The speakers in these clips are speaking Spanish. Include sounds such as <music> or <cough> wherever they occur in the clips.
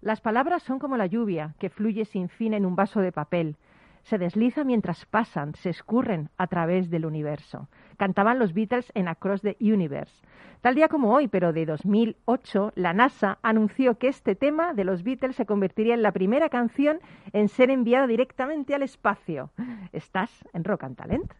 Las palabras son como la lluvia que fluye sin fin en un vaso de papel. Se desliza mientras pasan, se escurren a través del universo. Cantaban los Beatles en Across the Universe. Tal día como hoy, pero de 2008, la NASA anunció que este tema de los Beatles se convertiría en la primera canción en ser enviada directamente al espacio. Estás en Rock and Talent.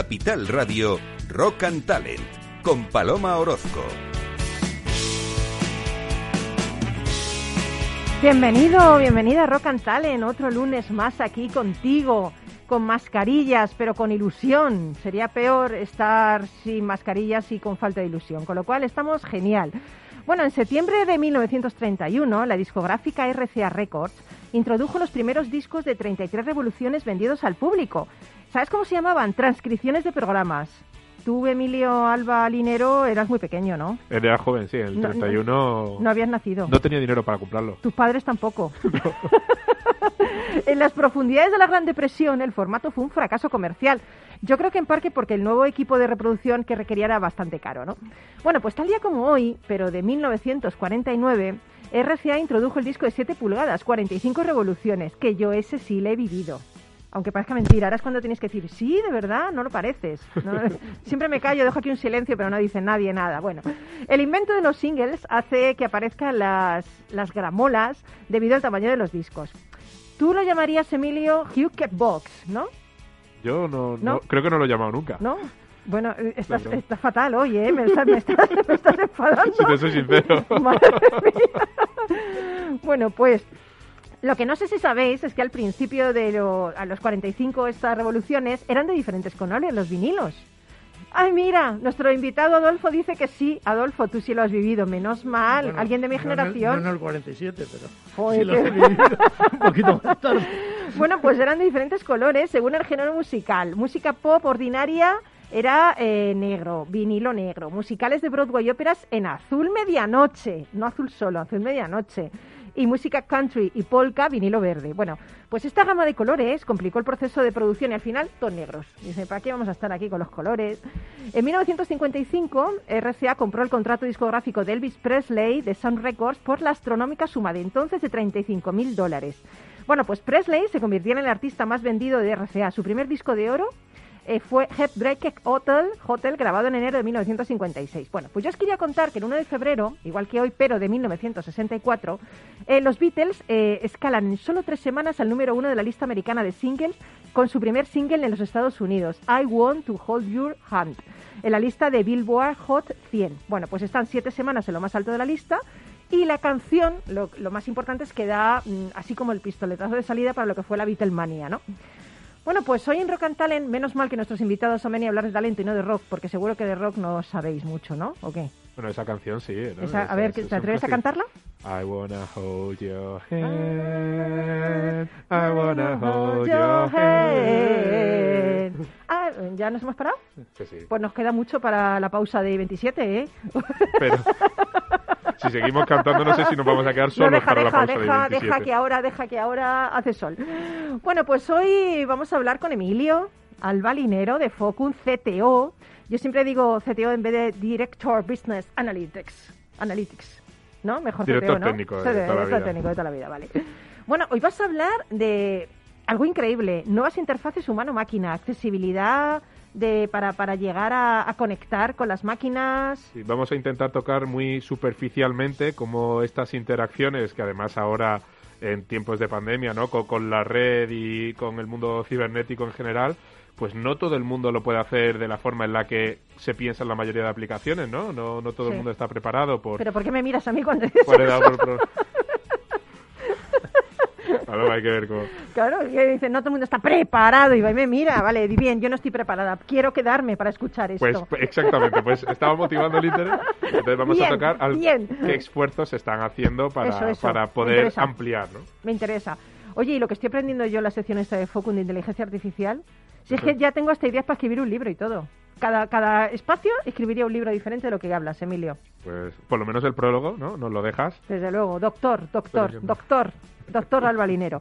Capital Radio, Rock and Talent, con Paloma Orozco. Bienvenido, bienvenida a Rock and Talent, otro lunes más aquí contigo, con mascarillas, pero con ilusión. Sería peor estar sin mascarillas y con falta de ilusión, con lo cual estamos genial. Bueno, en septiembre de 1931, la discográfica RCA Records introdujo los primeros discos de 33 revoluciones vendidos al público. ¿Sabes cómo se llamaban? Transcripciones de programas. Tú, Emilio Alba Linero, eras muy pequeño, ¿no? Era joven, sí, el No, 31... No habías nacido. No tenía dinero para comprarlo. Tus padres tampoco. <laughs> <laughs> en las profundidades de la Gran Depresión, el formato fue un fracaso comercial. Yo creo que en parte porque el nuevo equipo de reproducción que requería era bastante caro, ¿no? Bueno, pues tal día como hoy, pero de 1949, RCA introdujo el disco de 7 pulgadas, 45 revoluciones, que yo ese sí le he vivido. Aunque parezca mentira, ahora es cuando tienes que decir, sí, de verdad, no lo pareces. <laughs> Siempre me callo, dejo aquí un silencio, pero no dice nadie nada. Bueno, el invento de los singles hace que aparezcan las, las gramolas debido al tamaño de los discos. Tú lo llamarías, Emilio, Hugh Box, ¿no? Yo no, no- ¿No? creo que no lo he llamado nunca. ¿No? Bueno, eh, estás, Claro. estás fatal hoy, ¿eh? Me estás, me estás, <laughs> me estás enfadando. Si te soy sincero. <laughs> Madre mía. Bueno, pues lo que no sé si sabéis es que al principio de lo- a los 45 estas revoluciones eran de diferentes colores los vinilos. Ay, mira, nuestro invitado Adolfo dice que sí. Adolfo, tú sí lo has vivido, menos mal. Bueno, Alguien de mi no generación. No en el 47, pero Joder, sí lo he vivido <laughs> un poquito más tarde. Bueno, pues eran de diferentes colores según el género musical. Música pop ordinaria era eh, negro, vinilo negro. Musicales de Broadway y óperas en azul medianoche, no azul solo, azul medianoche. Y música country y polka, vinilo verde. Bueno, pues esta gama de colores complicó el proceso de producción y al final todos negros. Dice, ¿para qué vamos a estar aquí con los colores? En 1955, RCA compró el contrato discográfico de Elvis Presley de Sound Records por la astronómica suma de entonces de 35 mil dólares. Bueno, pues Presley se convirtió en el artista más vendido de RCA. Su primer disco de oro eh, fue Heartbreak Hotel, Hotel, grabado en enero de 1956. Bueno, pues yo os quería contar que el 1 de febrero, igual que hoy, pero de 1964, eh, los Beatles eh, escalan en solo tres semanas al número uno de la lista americana de singles con su primer single en los Estados Unidos, I Want to Hold Your Hand, en la lista de Billboard Hot 100. Bueno, pues están siete semanas en lo más alto de la lista y la canción, lo, más importante es que da mm, así como el pistoletazo de salida para lo que fue la Beatlemania, ¿no? Bueno, pues hoy en Rock and Talent, menos mal que nuestros invitados han venido a hablar de talento y no de rock, porque seguro que de rock no sabéis mucho, ¿no? ¿O qué? Bueno, esa canción sí. ¿no? Esa- a Esa- ver, esa- ¿te atreves a sí. cantarla? I wanna hold your hand. I wanna hold your hand. Ah, ¿ya nos hemos parado? Que sí. Pues nos queda mucho para la pausa de 27, ¿eh? Pero <laughs> si seguimos cantando, no sé si nos vamos a quedar No, solos deja, para la deja, pausa deja, de 27. deja que ahora, deja que ahora hace sol. Bueno, pues hoy vamos a hablar con Emilio Albalinero de Focus CTO. Yo siempre digo CTO en vez de Director Business Analytics. Analytics, ¿no? Mejor Director CTO, ¿no? técnico de Sí, toda la director vida. técnico de toda la vida, vale. Bueno, hoy vas a hablar de algo increíble, nuevas interfaces humano-máquina, accesibilidad de, para, para llegar a, a conectar con las máquinas. Sí, vamos a intentar tocar muy superficialmente cómo estas interacciones, que además ahora en tiempos de pandemia, ¿no? Con, con la red y con el mundo cibernético en general, pues no todo el mundo lo puede hacer de la forma en la que se piensa en la mayoría de aplicaciones, ¿no? No, no todo Sí. el mundo está preparado por... Pero ¿por qué me miras a mí cuando dices por edad, por- por- Claro, hay que ver cómo... Claro, que dice, no todo el mundo está preparado y va y me mira, vale, di bien, yo no estoy preparada, quiero quedarme para escuchar esto. Pues exactamente, pues estaba motivando el interés. Entonces vamos Bien, a tocar al bien. qué esfuerzos se están haciendo para, Eso, eso, para poder ampliar, ¿no? Me interesa. Oye, y lo que estoy aprendiendo yo en la sección esta de Focus de inteligencia artificial, si es que ya tengo hasta ideas para escribir un libro y todo. Cada, cada espacio escribiría un libro diferente de lo que hablas, Emilio. Pues por lo menos el prólogo, ¿no? Nos lo dejas. Desde luego, doctor, doctor, doctor, doctor Alba Linero.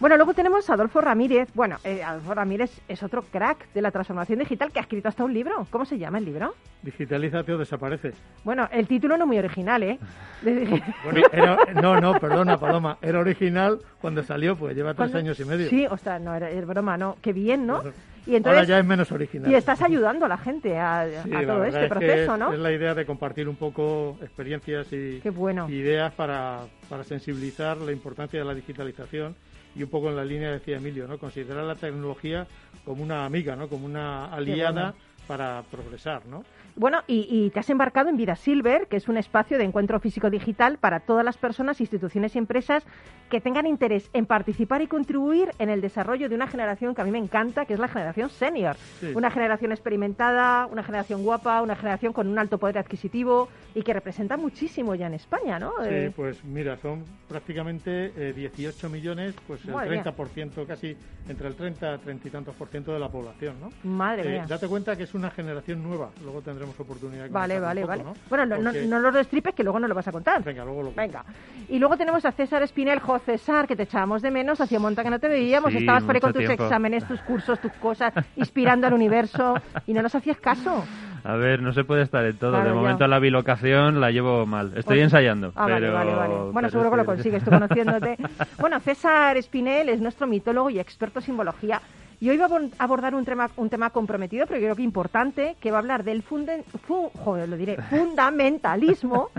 Bueno, luego tenemos a Adolfo Ramírez. Bueno, eh, Adolfo Ramírez es otro crack de la transformación digital que ha escrito hasta un libro. ¿Cómo se llama el libro? Digitalización o desaparece. Bueno, el título no es muy original, ¿eh? <laughs> Bueno, era- no, no, perdona, Paloma. Era original cuando salió, pues lleva tres ¿Cuándo? años y medio. Sí, ostras, no, era, broma, no. Qué bien, ¿no? Claro. Y entonces, Ahora ya es menos original. y estás ayudando a la gente a, Sí, a la todo este proceso, es, ¿no? es la idea de compartir un poco experiencias y bueno. ideas para, para sensibilizar la importancia de la digitalización y un poco en la línea decía Emilio, ¿no? Considerar la tecnología como una amiga, ¿no? Como una aliada bueno. para progresar, ¿no? Bueno, y, y te has embarcado en Vida Silver, que es un espacio de encuentro físico-digital para todas las personas, instituciones y empresas que tengan interés en participar y contribuir en el desarrollo de una generación que a mí me encanta, que es la generación senior. Sí. Una generación experimentada, una generación guapa, una generación con un alto poder adquisitivo y que representa muchísimo ya en España, ¿no? Sí, Eh, pues mira, son prácticamente eh, 18 millones, pues el Madre mía. 30%, casi entre el 30 30 y tantos por ciento de la población, ¿no? Madre Eh, mía. date cuenta que es una generación nueva, luego tendremos oportunidad de Vale, vale, un poco, vale. ¿no? Bueno, no, no, Porque- no lo destripes, que luego no lo vas a contar. Venga, luego lo Venga. Y luego tenemos a César Espinel, jo, César, que te echábamos de menos, hacía un montón que no te veíamos, Sí, estabas por ahí con mucho tus tiempo. exámenes, tus cursos, tus cosas, inspirando al universo y no nos hacías caso. A ver, no se puede estar en todo. Claro, de ya. momento la bilocación la llevo mal. Estoy Pues- ensayando. Ah, vale, pero- vale, vale. Bueno, pero seguro que lo consigues tú conociéndote. Bueno, César Espinel es nuestro mitólogo y experto en simbología. Y hoy va a abor- abordar un tema, un tema comprometido, pero yo creo que importante, que va a hablar del funden- fu- joder, lo diré, <laughs> fundamentalismo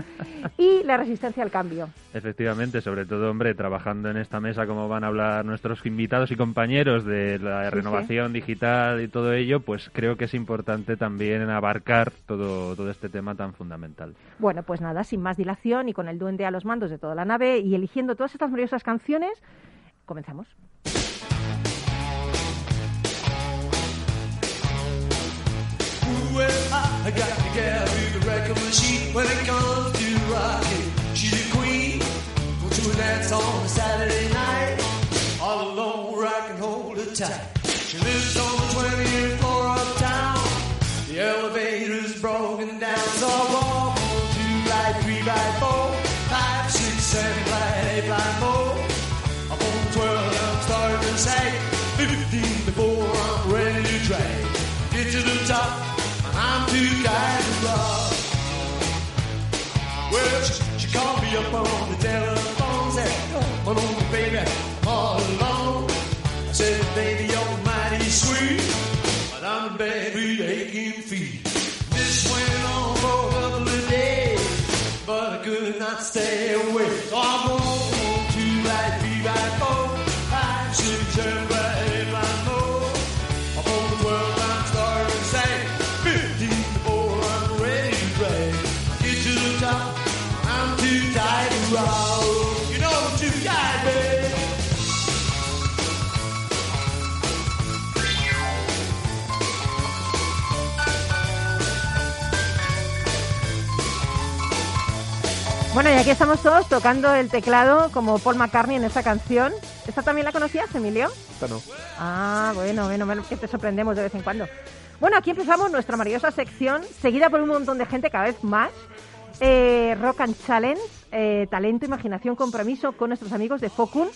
y la resistencia al cambio. Efectivamente, sobre todo, hombre, trabajando en esta mesa, como van a hablar nuestros invitados y compañeros de la Sí, renovación digital y todo ello, pues creo que es importante también abarcar todo, todo este tema tan fundamental. Bueno, pues nada, sin más dilación y con el duende a los mandos de toda la nave y eligiendo todas estas maravillosas canciones, comenzamos. Well, I got the gal with the record machine when it comes to rocking. She's a queen. Go to a dance on a Saturday night. All alone, rock and hold her tight. your phone. Bueno, y aquí estamos todos tocando el teclado como Paul McCartney en esta canción. ¿Esta también la conocías, Emilio? Esta no. Ah, bueno, bueno, bueno, que te sorprendemos de vez en cuando. Bueno, aquí empezamos nuestra maravillosa sección, seguida por un montón de gente cada vez más. Eh, Rock and Challenge, eh, talento, imaginación, compromiso con nuestros amigos de Focun,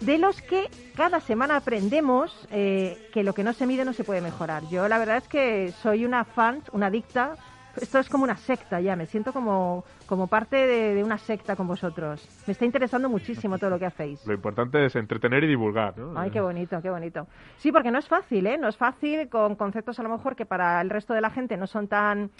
de los que cada semana aprendemos eh, que lo que no se mide no se puede mejorar. Yo la verdad es que soy una fan, una adicta. Esto es como una secta ya, me siento como, como parte de, de una secta con vosotros. Me está interesando muchísimo todo lo que hacéis. Lo importante es entretener y divulgar, ¿no? Ay, qué bonito, qué bonito. Sí, porque no es fácil, ¿eh? No es fácil con conceptos a lo mejor que para el resto de la gente no son tan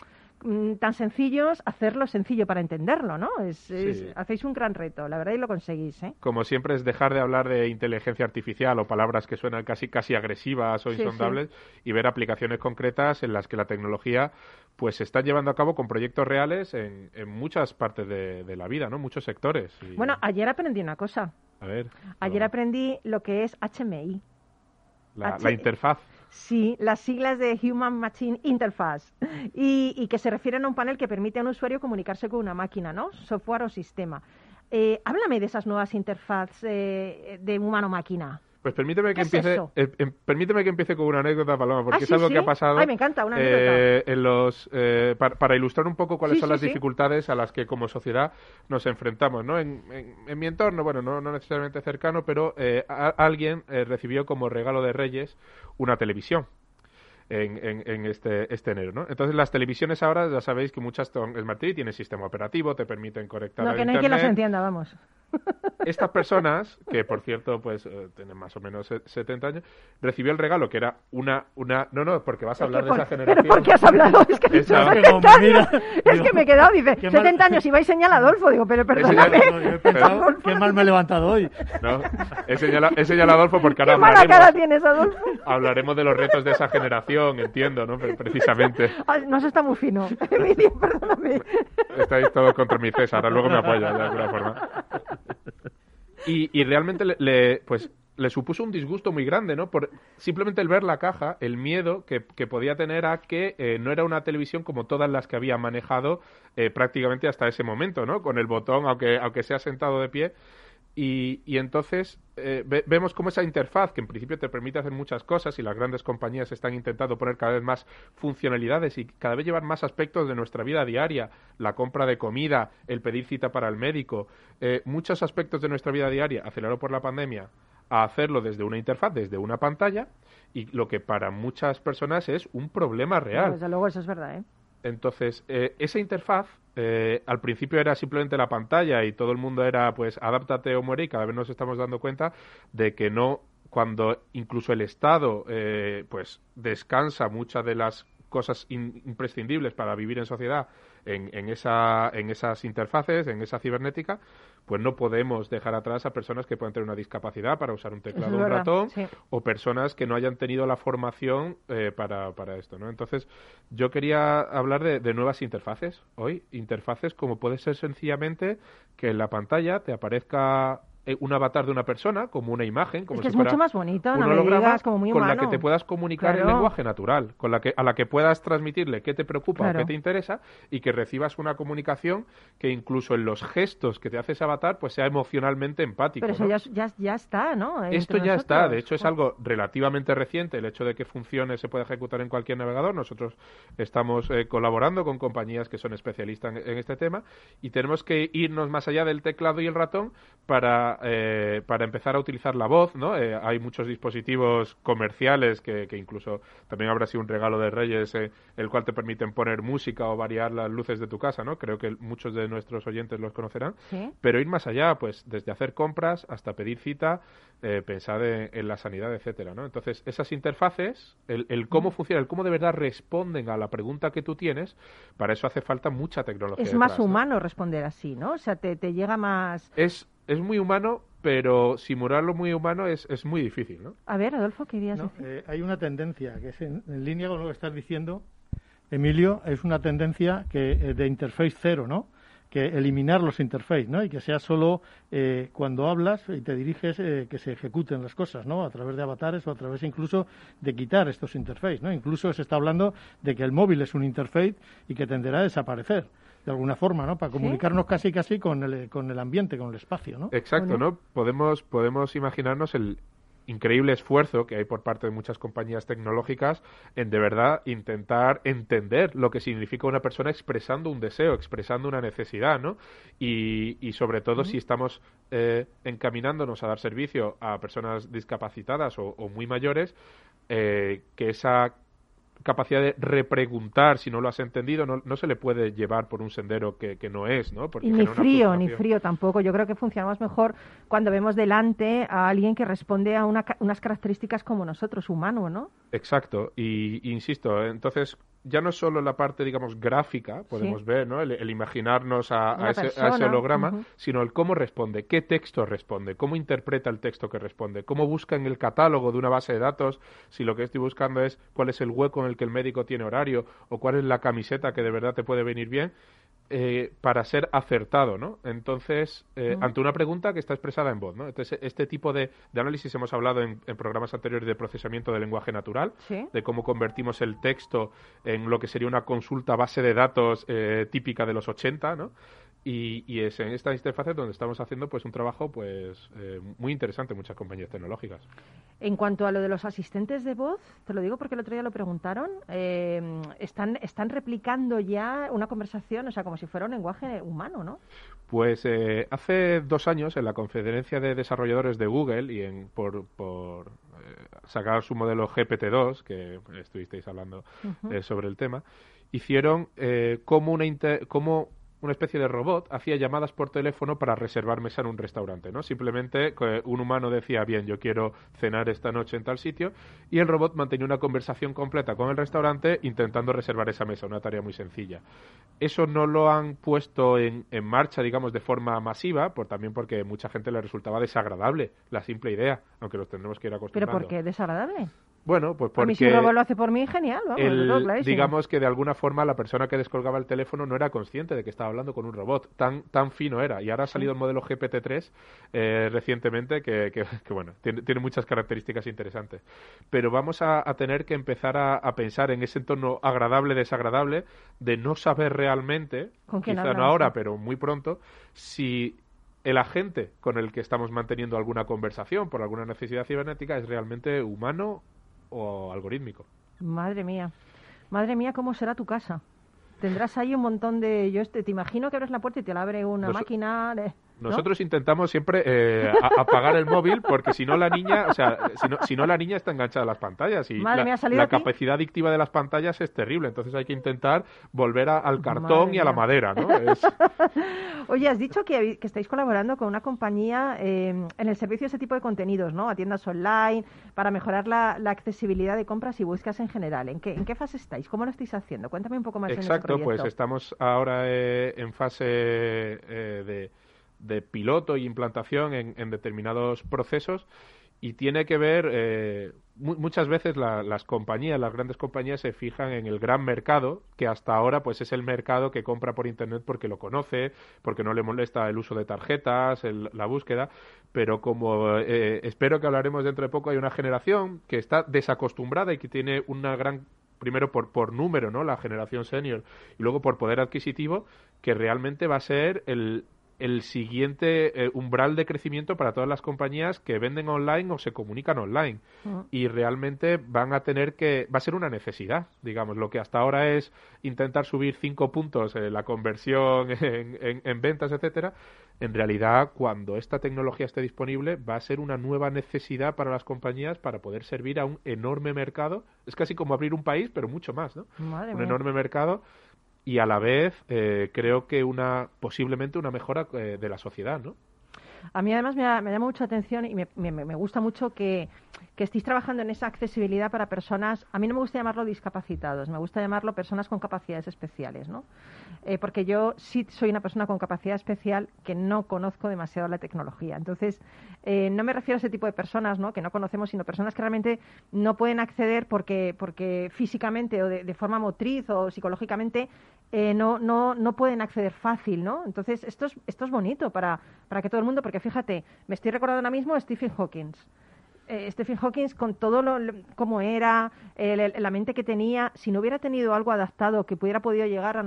mm, tan sencillos, hacerlo sencillo para entenderlo, ¿no? Es, hacéis un gran reto, la verdad, y lo conseguís, ¿eh? Como siempre es dejar de hablar de inteligencia artificial o palabras que suenan casi casi agresivas o Sí, insondables y ver aplicaciones concretas en las que la tecnología pues se está llevando a cabo con proyectos reales en, en muchas partes de, de la vida, ¿no? Muchos sectores. Y, Bueno, ayer aprendí una cosa. a ver, Ayer aprendí lo que es HMI. la, H- la interfaz. Sí, las siglas de Human Machine Interface y, y que se refieren a un panel que permite a un usuario comunicarse con una máquina, ¿no? Software o sistema. Eh, háblame de esas nuevas interfaces eh, de humano-máquina. Pues permíteme que ¿Qué es empiece, eh, em- permíteme que empiece con una anécdota, Paloma, porque Ah, es algo sí. que ha pasado. Ay, me encanta, una eh, en los, eh, para, para ilustrar un poco cuáles Sí, son las dificultades a las que como sociedad nos enfrentamos, ¿no? En, en- en mi entorno, bueno, no, no necesariamente cercano, pero eh, a- alguien eh, recibió como regalo de Reyes una televisión. En, en- en este, este enero, ¿no? Entonces las televisiones ahora ya sabéis que muchas son Smart TV tienen sistema operativo, te permiten conectar No, a que no hay quien las internet. entienda, vamos. Estas personas, que por cierto, pues eh, tienen más o menos se- 70 años, recibió el regalo que era una, una, no, no, porque vas a hablar de por- esa ¿Pero generación. <laughs> por qué has hablado? Es que Esa- dicho Es que 70 como, mira, años. Es digo, que me he quedado, dice, qué mal- 70 años y vais a señalar a Adolfo. Digo, pero perdóname. No, yo he pensado, Adolfo, qué mal me he levantado hoy. ¿no? He señalado, he señalado a Adolfo porque ahora Qué mala hablaremos, cara tienes, Adolfo. hablaremos de los retos de esa generación, entiendo, ¿no? Pre- Precisamente. Ah, No se está muy fino. <laughs> Emilio, perdóname. Estáis todos contra mi César, ahora luego me apoya de alguna forma. Y, y realmente le, le- pues le supuso un disgusto muy grande, ¿no? Por simplemente el ver la caja, el miedo que, que podía tener a que eh, no era una televisión como todas las que había manejado eh, prácticamente hasta ese momento, ¿no? Con el botón, aunque, aunque sea sentado de pie. Y, y entonces eh, ve- vemos cómo esa interfaz, que en principio te permite hacer muchas cosas y las grandes compañías están intentando poner cada vez más funcionalidades y cada vez llevar más aspectos de nuestra vida diaria, la compra de comida, el pedir cita para el médico, eh, muchos aspectos de nuestra vida diaria, acelerado por la pandemia, a hacerlo desde una interfaz, desde una pantalla, y lo que para muchas personas es un problema real. Desde luego, eso es verdad, ¿eh? Entonces, eh, esa interfaz eh, al principio era simplemente la pantalla y todo el mundo era, pues, adáptate o muere y cada vez nos estamos dando cuenta de que no, cuando incluso el Estado, eh, pues, descansa muchas de las cosas in- imprescindibles para vivir en sociedad en, en, esa, en esas interfaces, en esa cibernética, pues no podemos dejar atrás a personas que puedan tener una discapacidad para usar un teclado o un verdad, ratón sí. o personas que no hayan tenido la formación eh, para, para esto, ¿no? Entonces, yo quería hablar de, de nuevas interfaces hoy. Interfaces como puede ser sencillamente que en la pantalla te aparezca eh, un avatar de una persona, como una imagen, como Es que si es fuera mucho más bonito, un no holograma digas, como muy con la que te puedas comunicar en Claro. lenguaje natural, con la que a la que puedas transmitirle qué te preocupa Claro. o qué te interesa y que recibas una comunicación que incluso en los gestos que te hace ese avatar pues sea emocionalmente empático. Pero eso ¿no? ya, ya, ya está, ¿no? Entre Esto ya está, de hecho es Oh. algo relativamente reciente, el hecho de que funcione se puede ejecutar en cualquier navegador. Nosotros estamos eh, colaborando con compañías que son especialistas en, en este tema y tenemos que irnos más allá del teclado y el ratón para, eh, para empezar a utilizar la voz. ¿no? Eh, hay muchos dispositivos comerciales que, que incluso también habrá sido un regalo de Reyes, eh, el cual te permiten poner música o variar las luces de tu casa. ¿no? Creo que muchos de nuestros oyentes los conocerán. Sí. Pero ir más allá, pues desde hacer compras hasta pedir cita, pensar en, en la sanidad, etcétera, ¿no? Entonces, esas interfaces, el, el cómo funciona, el cómo de verdad responden a la pregunta que tú tienes, para eso hace falta mucha tecnología. Es más humano responder así, ¿no? O sea, te, te llega más... Es, es muy humano, pero simularlo muy humano es, es muy difícil, ¿no? A ver, Adolfo, ¿qué No, decir? eh, hay una tendencia que es en, en línea con lo que estás diciendo, Emilio, es una tendencia que eh, de interface cero, ¿no? Que eliminar los interfaces, ¿no? Y que sea solo eh, cuando hablas y te diriges eh, que se ejecuten las cosas, ¿no? A través de avatares o a través incluso de quitar estos interfaces, ¿no? Incluso se está hablando de que el móvil es un interface y que tenderá a desaparecer de alguna forma, ¿no? Para comunicarnos casi casi con el, con el ambiente, con el espacio, ¿no? Exacto, ¿no? Podemos, podemos imaginarnos el increíble esfuerzo que hay por parte de muchas compañías tecnológicas en de verdad intentar entender lo que significa una persona expresando un deseo, expresando una necesidad, ¿no? Y, y sobre todo si estamos eh, encaminándonos a dar servicio a personas discapacitadas o, o muy mayores, eh, que esa capacidad de repreguntar si no lo has entendido no, no se le puede llevar por un sendero que, que no es, ¿no? Porque Y ni frío, ni frío tampoco. Yo creo que funcionamos mejor cuando vemos delante a alguien que responde a una unas características como nosotros, humano, ¿no? Exacto, y insisto, entonces ya no solo la parte, digamos, gráfica, podemos Sí. ver, ¿no? El, el imaginarnos a, a ese, a ese holograma, sino el cómo responde, qué texto responde, cómo interpreta el texto que responde, cómo busca en el catálogo de una base de datos si lo que estoy buscando es cuál es el hueco en el que el médico tiene horario o cuál es la camiseta que de verdad te puede venir bien. Eh, para ser acertado, ¿no? Entonces, eh, ante una pregunta que está expresada en voz, ¿no? Entonces, este tipo de, de análisis hemos hablado en, en programas anteriores de procesamiento del lenguaje natural, Sí. de cómo convertimos el texto en lo que sería una consulta base de datos eh, típica de los 80, ¿no? Y, y es en esta interfaz donde estamos haciendo pues un trabajo pues eh, muy interesante en muchas compañías tecnológicas. En cuanto a lo de los asistentes de voz, te lo digo porque el otro día lo preguntaron, eh, están, están replicando ya una conversación, o sea, como si fuera un lenguaje humano, ¿no? Pues eh, hace dos años en la conferencia de desarrolladores de Google y en, por, por eh, sacar su modelo GPT-2, que estuvisteis hablando eh, sobre el tema, hicieron eh, como una inter- como una especie de robot hacía llamadas por teléfono para reservar mesa en un restaurante, ¿no? Simplemente eh, un humano decía, bien, yo quiero cenar esta noche en tal sitio, y el robot mantenía una conversación completa con el restaurante intentando reservar esa mesa, una tarea muy sencilla. Eso no lo han puesto en, en marcha, digamos, de forma masiva, por, también porque mucha gente le resultaba desagradable la simple idea, aunque los tendremos que ir ¿Pero acostumbrando. por qué? ¿Desagradable? Bueno, pues A mí si porque robot lo hace por mí, genial, vamos, el- digamos que de alguna forma la persona que descolgaba el teléfono no era consciente de que estaba hablando con un robot. Tan, tan fino era. Y ahora ha salido el modelo GPT-3 eh, recientemente que, que- que, bueno, tiene, tiene muchas características interesantes. Pero vamos a, a tener que empezar a, a pensar en ese entorno agradable-desagradable de no saber realmente, ¿Con quizá no ahora, pero muy pronto, si el agente con el que estamos manteniendo alguna conversación por alguna necesidad cibernética es realmente humano o algorítmico. Madre mía. Madre mía, ¿cómo será tu casa? Tendrás ahí un montón de... Yo este- te imagino que abres la puerta y te la abre una Noso- máquina... de- ¿no? Nosotros intentamos siempre eh, apagar el móvil porque si no la niña, o sea, si no, si no la niña está enganchada a las pantallas y Madre la, mía, ¿ha salido la capacidad adictiva de las pantallas es terrible, entonces hay que intentar volver a- al cartón Madre y a la mía. madera, ¿no? Es- <laughs> Oye, has dicho que, que estáis colaborando con una compañía eh, en el servicio de ese tipo de contenidos, ¿no? A tiendas online, para mejorar la, la accesibilidad de compras y búsquedas en general. ¿En qué, ¿En qué fase estáis? ¿Cómo lo estáis haciendo? Cuéntame un poco más en ese Exacto, pues proyecto. estamos ahora eh, en fase eh, de, de piloto y implantación en, en determinados procesos y tiene que ver, eh, mu- muchas veces la- las compañías, las grandes compañías se fijan en el gran mercado, que hasta ahora pues es el mercado que compra por Internet porque lo conoce, porque no le molesta el uso de tarjetas, el- la búsqueda, pero como eh, espero que hablaremos dentro de poco, hay una generación que está desacostumbrada y que tiene una gran primero por, por número, ¿no? La generación senior y luego por poder adquisitivo, que realmente va a ser el, el siguiente eh, umbral de crecimiento para todas las compañías que venden online o se comunican online. Mm. Y realmente van a tener que, va a ser una necesidad, digamos, lo que hasta ahora es intentar subir cinco puntos en la conversión <laughs> en, en- en ventas, etcétera, en realidad cuando esta tecnología esté disponible va a ser una nueva necesidad para las compañías para poder servir a un enorme mercado. Es casi como abrir un país, pero mucho más, ¿no? Madre un mía. enorme mercado y a la vez eh, creo que una posiblemente una mejora eh, de la sociedad, ¿no? A mí además me, llama mucha atención y me, me- gusta mucho que, que estéis trabajando en esa accesibilidad para personas, a mí no me gusta llamarlo discapacitados, me gusta llamarlo personas con capacidades especiales, ¿no? Eh, porque yo sí soy una persona con capacidad especial que no conozco demasiado la tecnología. Entonces, eh, no me refiero a ese tipo de personas, ¿no? Que no conocemos, sino personas que realmente no pueden acceder porque, porque físicamente o de forma motriz o psicológicamente eh, no, no, no pueden acceder fácil, ¿no? Entonces, esto es, esto es bonito para, para que todo el mundo, porque fíjate, me estoy recordando ahora mismo a Stephen Hawking. Eh, Stephen Hawking, con todo lo, lo- cómo era, el- el- la mente que tenía, si no hubiera tenido algo adaptado que hubiera podido llegar a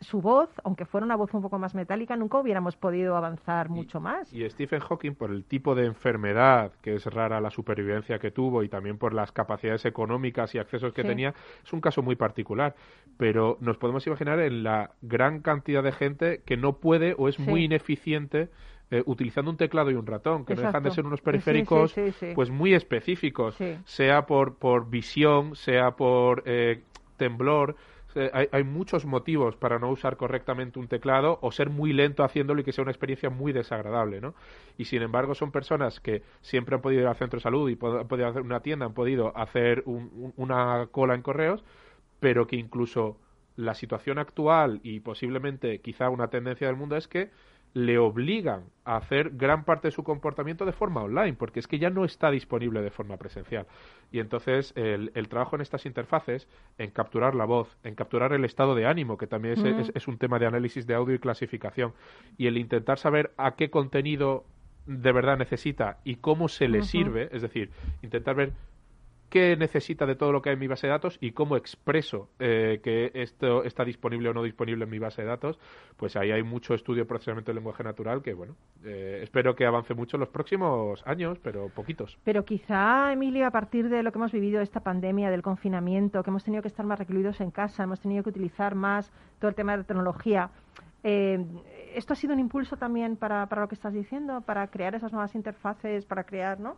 su voz, aunque fuera una voz un poco más metálica, nunca hubiéramos podido avanzar mucho más. Y Stephen Hawking, por el tipo de enfermedad que es rara la supervivencia que tuvo y también por las capacidades económicas y accesos que Sí. tenía, es un caso muy particular. Pero nos podemos imaginar en la gran cantidad de gente que no puede o es Sí. muy ineficiente eh, utilizando un teclado y un ratón, que no dejan de ser unos sí, periféricos sí, sí. pues muy específicos, sea por, por visión, sea por eh, temblor. se- Hay, hay muchos motivos para no usar correctamente un teclado o ser muy lento haciéndolo y que sea una experiencia muy desagradable, ¿no? Y sin embargo son personas que siempre han podido ir al centro de salud y han podido hacer una tienda, han podido hacer un- un- una cola en correos, pero que incluso la situación actual y posiblemente quizá una tendencia del mundo es que le obligan a hacer gran parte de su comportamiento de forma online, porque es que ya no está disponible de forma presencial. Y entonces el, el trabajo en estas interfaces, en capturar la voz, en capturar el estado de ánimo, que también es, Mm. es- es un tema de análisis de audio y clasificación, y el intentar saber a qué contenido de verdad necesita y cómo se le sirve, es decir, intentar ver qué necesita de todo lo que hay en mi base de datos y cómo expreso eh, que esto está disponible o no disponible en mi base de datos, pues ahí hay mucho estudio de procesamiento del lenguaje natural que, bueno, eh, espero que avance mucho en los próximos años, pero poquitos. Pero quizá, Emilio, a partir de lo que hemos vivido esta pandemia, del confinamiento, que hemos tenido que estar más recluidos en casa, hemos tenido que utilizar más todo el tema de la tecnología, eh, ¿esto ha sido un impulso también para, para lo que estás diciendo, para crear esas nuevas interfaces, para crear, ¿no?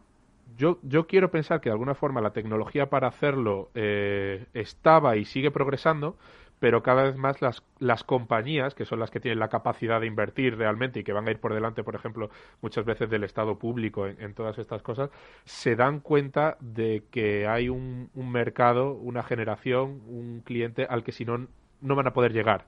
Yo, yo quiero pensar que de alguna forma la tecnología para hacerlo eh, estaba y sigue progresando, pero cada vez más las, las compañías, que son las que tienen la capacidad de invertir realmente y que van a ir por delante, por ejemplo, muchas veces del Estado público en, todas estas cosas, se dan cuenta de que hay un, un mercado, una generación, un cliente al que si no no van a poder llegar.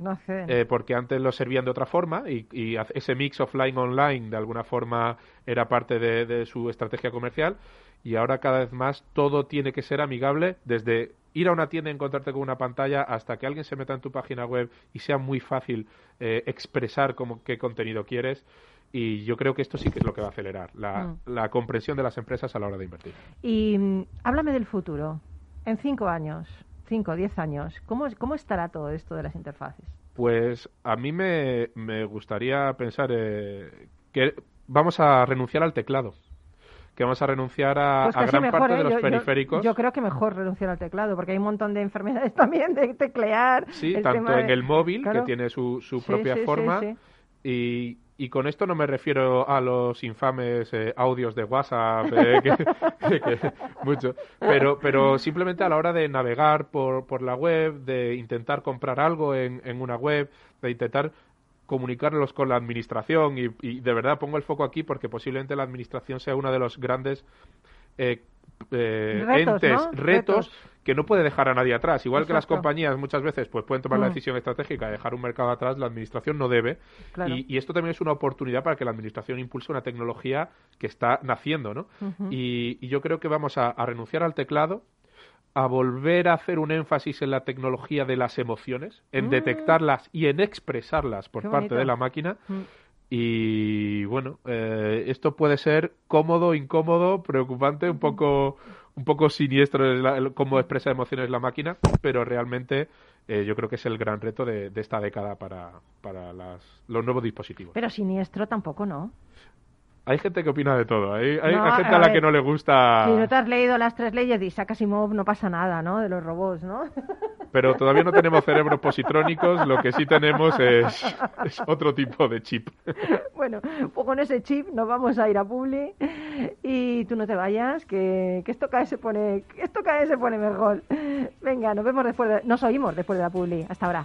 No acceden. Eh, porque antes lo servían de otra forma y, y ese mix offline-online de alguna forma era parte de, de su estrategia comercial y ahora cada vez más todo tiene que ser amigable desde ir a una tienda y encontrarte con una pantalla hasta que alguien se meta en tu página web y sea muy fácil eh, expresar cómo, qué contenido quieres y yo creo que esto sí que es lo que va a acelerar la, Mm. la comprensión de las empresas a la hora de invertir. Y mm, háblame del futuro. En cinco años, cinco, diez años, ¿cómo, ¿cómo estará todo esto de las interfaces? Pues a mí me, me gustaría pensar eh, que vamos a renunciar al teclado, que vamos a renunciar a, Pues a gran mejor, parte ¿eh? de los Yo- yo- periféricos. Yo, creo que mejor renunciar al teclado, porque hay un montón de enfermedades <laughs> también de teclear. Sí, tanto de- en el móvil, Claro. que tiene su, su Sí, propia sí, forma, sí. Y, y con esto no me refiero a los infames eh, audios de WhatsApp, eh, <laughs> que, que- mucho, pero, pero simplemente a la hora de navegar por, por la web, de intentar comprar algo en, en una web, de intentar comunicarlos con la administración y, y de verdad pongo el foco aquí porque posiblemente la administración sea uno de los grandes eh, eh, Retos, entes, ¿no? retos, Retos. Que no puede dejar a nadie atrás. Igual que las compañías muchas veces pues pueden tomar la Mm. decisión estratégica de dejar un mercado atrás, la administración no debe. Claro. Y, y esto también es una oportunidad para que la administración impulse una tecnología que está naciendo, ¿no? Y, y yo creo que vamos a, a renunciar al teclado, a volver a hacer un énfasis en la tecnología de las emociones, en Mm. detectarlas y en expresarlas por Qué parte bonito. de la máquina. Mm. Y bueno, eh, esto puede ser cómodo, incómodo, preocupante, un poco, un poco siniestro cómo expresa emociones la máquina, pero realmente eh, yo creo que es el gran reto de, de esta década para, para las, los nuevos dispositivos. Pero siniestro tampoco, ¿no? Hay gente que opina de todo. Hay, hay- No, hay gente a a la ver, que no le gusta, Si no te has leído las tres leyes de Isaac Asimov, no pasa nada, ¿no? De los robots, ¿no? <laughs> pero todavía no tenemos cerebros positrónicos. Lo que sí tenemos es, es otro tipo de chip. bueno, pues con ese chip nos vamos a ir a Publi y tú no te vayas, que, que esto cada vez se pone, que esto cada vez se pone mejor. Venga, nos vemos después de, nos oímos después de la Publi. Hasta ahora.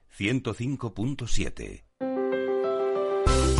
105.7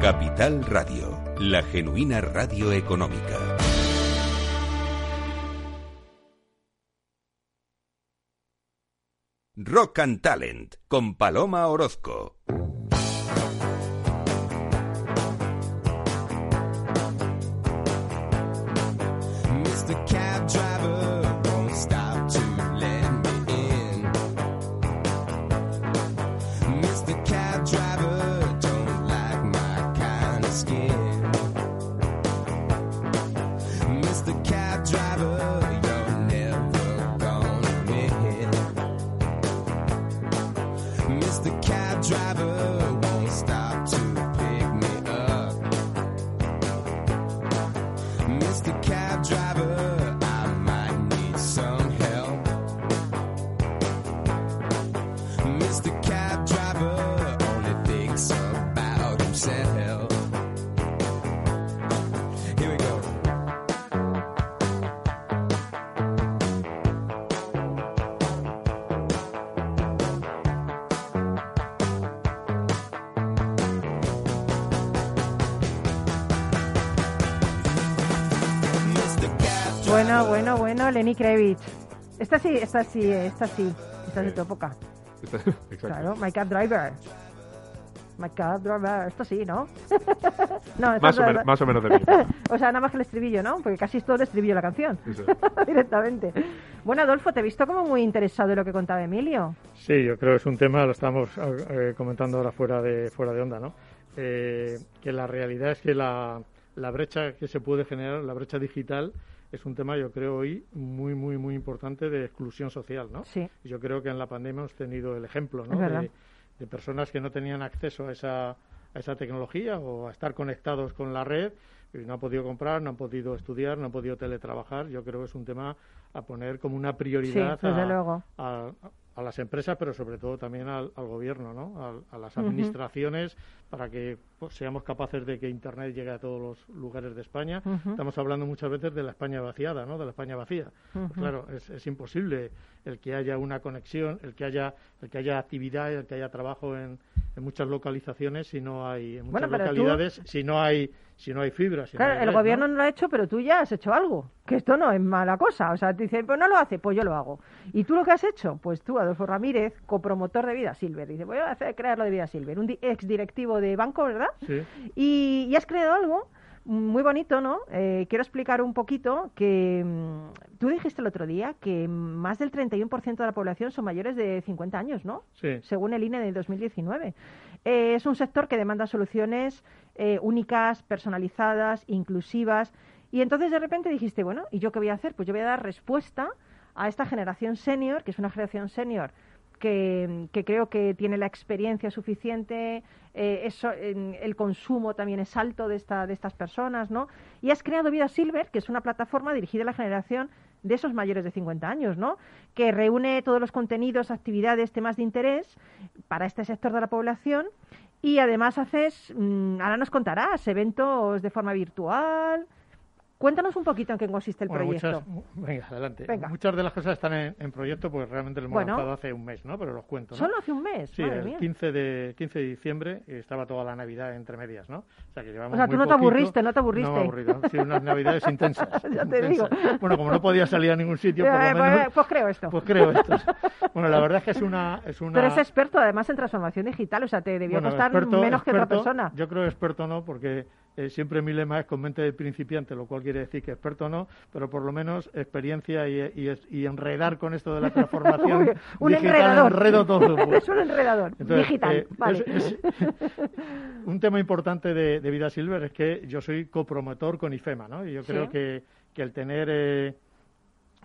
Capital Radio, la genuina radio económica. Rock and Talent con Paloma Orozco. Bueno, bueno, Lenny Kravitz. Esta sí, esta sí, esta sí. Esta es de tu época. <laughs> Exacto. Claro, My Cab Driver. My Cab Driver. Esto sí, ¿no? <laughs> no, Más es o, la- menos, más o menos de mí. <laughs> o sea, nada más que el estribillo, ¿no? Porque casi es todo el estribillo de la canción. Eso. Directamente. Bueno, Adolfo, te he visto como muy interesado en lo que contaba Emilio. Sí, yo creo que es un tema, lo estamos eh, comentando ahora fuera de, fuera de onda, ¿no? Eh, que la realidad es que la, la brecha que se puede generar, la brecha digital, es un tema, yo creo, hoy muy, muy, muy importante de exclusión social, ¿no? Sí. Yo creo que en la pandemia hemos tenido el ejemplo, ¿no? De, de personas que no tenían acceso a esa, a esa tecnología o a estar conectados con la red y no han podido comprar, no han podido estudiar, no han podido teletrabajar. Yo creo que es un tema a poner como una prioridad Sí, desde a, luego. a- a las empresas, pero sobre todo también al, al gobierno, ¿no? Al- a, las administraciones, para que pues, seamos capaces de que Internet llegue a todos los lugares de España. Estamos hablando muchas veces de la España vaciada, ¿no? De la España vacía. Pues claro, es, es imposible el que haya una conexión, el que haya, el que haya actividad, el que haya trabajo en, en muchas localizaciones si no hay, en Bueno, muchas tú- localidades, si no hay, si no hay fibra. Si no Claro, el red, ¿no? gobierno ¿no? lo ha hecho, pero tú ya has hecho algo. Que esto no es mala cosa. O sea, te dicen, pues no lo hace, pues yo lo hago. ¿Y tú lo que has hecho? Pues tú, Adolfo Ramírez, copromotor de Vida Silver. Dice, voy a hacer, crear lo de Vida Silver. Un di- exdirectivo de banco, ¿verdad? Sí. Y, y has creado algo muy bonito, ¿no? Eh, quiero explicar un poquito que mm, tú dijiste el otro día que más del 31% de la población son mayores de 50 años, ¿no? Sí. Según el INE de 2019. Eh, es un sector que demanda soluciones eh, únicas, personalizadas, inclusivas. Y entonces de repente dijiste, bueno, ¿y yo qué voy a hacer? Pues yo voy a dar respuesta a esta generación senior, que es una generación senior que, que creo que tiene la experiencia suficiente, eh, eso, el consumo también es alto de, esta, de estas personas, ¿no? Y has creado Vida Silver, que es una plataforma dirigida a la generación de esos mayores de 50 años, ¿no? Que reúne todos los contenidos, actividades, temas de interés para este sector de la población y además haces, mm, ahora nos contarás, eventos de forma virtual. Cuéntanos un poquito en qué consiste el Bueno, proyecto. muchas, venga, adelante. Venga. Muchas de las cosas están en, en proyecto, pues realmente lo hemos Bueno. lanzado hace un mes, ¿no? Pero los cuento, ¿no? Solo hace un mes, Sí, madre el mía. 15 de, 15 de diciembre eh, estaba toda la Navidad entre medias, ¿no? O sea, que llevamos O sea, muy tú no te aburriste, no te aburriste. No me aburrido. Sí, unas Navidades <laughs> intensas. Ya te digo. Bueno, como no podía salir a ningún sitio, por Eh, lo pues, menos... pues creo esto. Pues creo esto. Bueno, la verdad es que es una... Es una Pero es experto además en transformación digital, o sea, te debió bueno, costar experto- menos que otra persona. Yo creo experto no, porque eh, siempre mi lema es con mente de principiante, lo cual quiere decir que experto no, pero por lo menos experiencia y, y- y enredar con esto de la <laughs> transformación un digital, enredador. enredo todo. pues. <laughs> es un enredador Entonces, digital. eh, vale. es- es- <laughs> un tema importante de, de Vida Silver es que yo soy copromotor con IFEMA, ¿no? Y yo creo Sí. que, que el tener eh,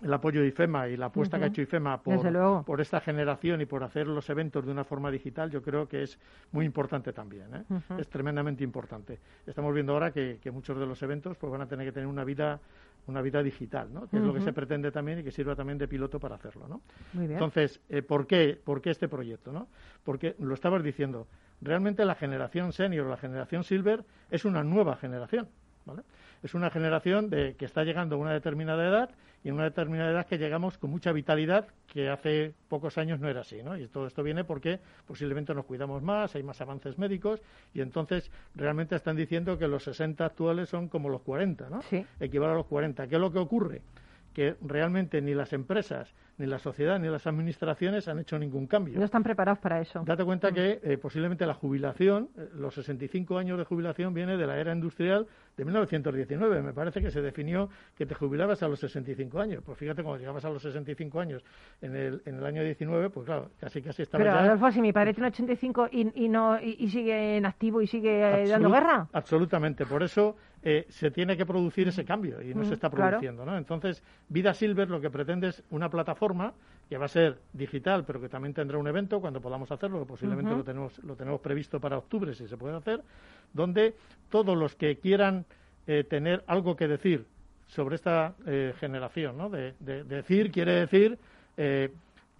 el apoyo de IFEMA y la apuesta que ha hecho IFEMA por, por esta generación y por hacer los eventos de una forma digital, yo creo que es muy importante también. ¿eh? Es tremendamente importante. Estamos viendo ahora que, que muchos de los eventos pues, van a tener que tener una vida una vida digital, ¿no? que es lo que se pretende también y que sirva también de piloto para hacerlo. ¿no? Muy bien. Entonces, eh, ¿por, qué, ¿por qué este proyecto? ¿no? Porque lo estabas diciendo, realmente la generación senior, la generación silver, es una nueva generación. ¿vale? Es una generación de, que está llegando a una determinada edad y en una determinada edad que llegamos con mucha vitalidad que hace pocos años no era así. ¿no? Y todo esto viene porque posiblemente nos cuidamos más, hay más avances médicos y entonces realmente están diciendo que los 60 actuales son como los 40, ¿no? Sí. equivale a los 40. ¿Qué es lo que ocurre? Que realmente ni las empresas, ni la sociedad, ni las administraciones han hecho ningún cambio. No están preparados para eso. Date cuenta que eh, posiblemente la jubilación, eh, los 65 años de jubilación, viene de la era industrial de 1919. Me parece que se definió que te jubilabas a los 65 años. Pues fíjate, cuando llegabas a los 65 años en el, en el año 19, pues claro, casi casi estaba Pero ya... Adolfo, si mi padre tiene 85 y, y no y, y sigue en activo y sigue eh, dando guerra. Absolutamente. Por eso eh, se tiene que producir ese cambio y no Mm, se está claro. produciendo. ¿no? Entonces, Vida Silver lo que pretende es una plataforma que va a ser digital, pero que también tendrá un evento cuando podamos hacerlo, que posiblemente lo, tenemos, lo tenemos previsto para octubre, si se puede hacer, donde todos los que quieran eh, tener algo que decir sobre esta eh, generación, ¿no? De, de- de decir quiere decir eh,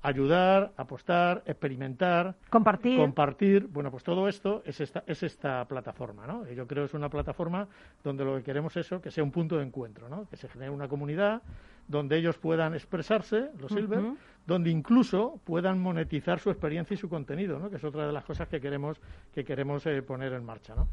ayudar, apostar, experimentar, Compartir. compartir. Bueno, pues todo esto es esta, es esta plataforma, ¿no? Yo creo que es una plataforma donde lo que queremos es eso, que sea un punto de encuentro, ¿no? Que se genere una comunidad donde ellos puedan expresarse, los Silver, donde incluso puedan monetizar su experiencia y su contenido, ¿no? Que es otra de las cosas que queremos que queremos eh, poner en marcha, ¿no?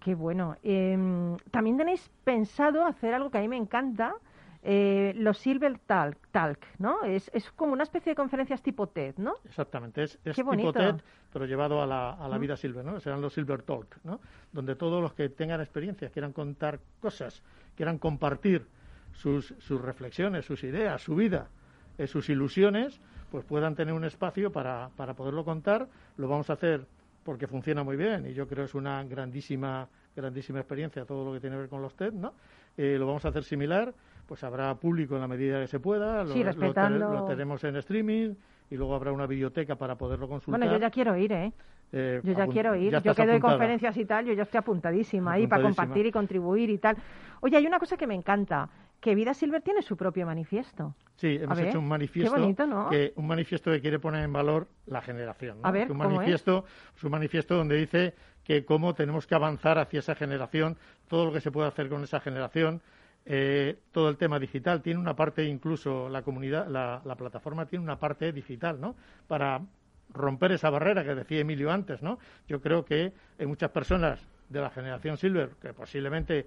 Qué bueno. Eh, También tenéis pensado hacer algo que a mí me encanta, eh, los Silver Talk, Talk, ¿no? Es, es como una especie de conferencias tipo TED, ¿no? Exactamente, es, es tipo. TED, pero llevado a la, a la Mm. vida silver, ¿no? Serán los Silver Talk, ¿no? Donde todos los que tengan experiencias, quieran contar cosas, quieran compartir sus, sus reflexiones, sus ideas, su vida, eh, sus ilusiones, pues puedan tener un espacio para, para poderlo contar. Lo vamos a hacer porque funciona muy bien y yo creo que es una grandísima grandísima experiencia todo lo que tiene que ver con los TED, ¿no? Eh, lo vamos a hacer similar, pues habrá público en la medida que se pueda, lo, Sí, respetando- lo tenemos en streaming y luego habrá una biblioteca para poderlo consultar. Bueno, yo ya quiero ir, ¿eh? Eh, Yo ya quiero ir. ya Yo que doy conferencias y tal, yo ya estoy apuntadísima ahí para compartir y contribuir y tal. Oye, hay una cosa que me encanta, que Vida Silver tiene su propio manifiesto. Sí, hemos ver, hecho un qué manifiesto, bonito, ¿no? que, un manifiesto que quiere poner en valor la generación. ¿no? A ver, un ¿cómo es? manifiesto, es un manifiesto donde dice que cómo tenemos que avanzar hacia esa generación, todo lo que se puede hacer con esa generación, eh, todo el tema digital tiene una parte, incluso la comunidad, la, la plataforma tiene una parte digital, ¿no? Para romper esa barrera que decía Emilio antes, ¿no? Yo creo que hay muchas personas de la generación Silver, que posiblemente,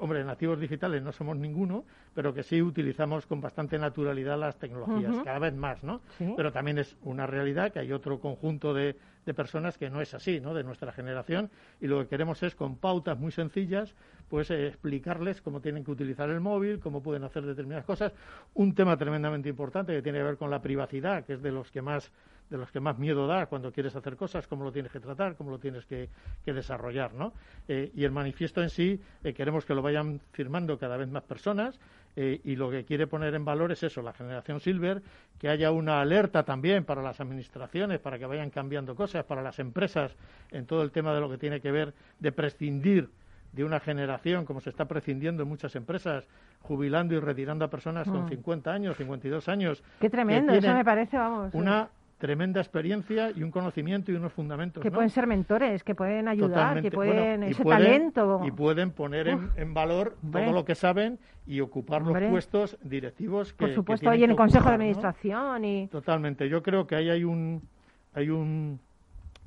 hombre, nativos digitales no somos ninguno, pero que sí utilizamos con bastante naturalidad las tecnologías, cada vez más, ¿no? Sí. Pero también es una realidad que hay otro conjunto de, de personas que no es así, ¿no? De nuestra generación, y lo que queremos es, con pautas muy sencillas, pues eh, explicarles cómo tienen que utilizar el móvil, cómo pueden hacer determinadas cosas. Un tema tremendamente importante que tiene que ver con la privacidad, que es de los que más de los que más miedo da cuando quieres hacer cosas, cómo lo tienes que tratar, cómo lo tienes que, que desarrollar, ¿no? Eh, y el manifiesto en sí eh, queremos que lo vayan firmando cada vez más personas eh, y lo que quiere poner en valor es eso, la generación Silver, que haya una alerta también para las administraciones, para que vayan cambiando cosas, para las empresas, en todo el tema de lo que tiene que ver de prescindir de una generación, como se está prescindiendo en muchas empresas, jubilando y retirando a personas con Mm. 50 años, 52 años. Qué tremendo, eso me parece, vamos. Una tremenda experiencia y un conocimiento y unos fundamentos. que ¿no? pueden ser mentores, que pueden ayudar, Totalmente. que pueden Bueno, ese pueden- talento. Y pueden poner en, valor Hombre. todo lo que saben y ocupar Hombre. los puestos directivos que Por que supuesto, ahí en que el Consejo de. Administración y... Totalmente. Yo creo que ahí hay un hay un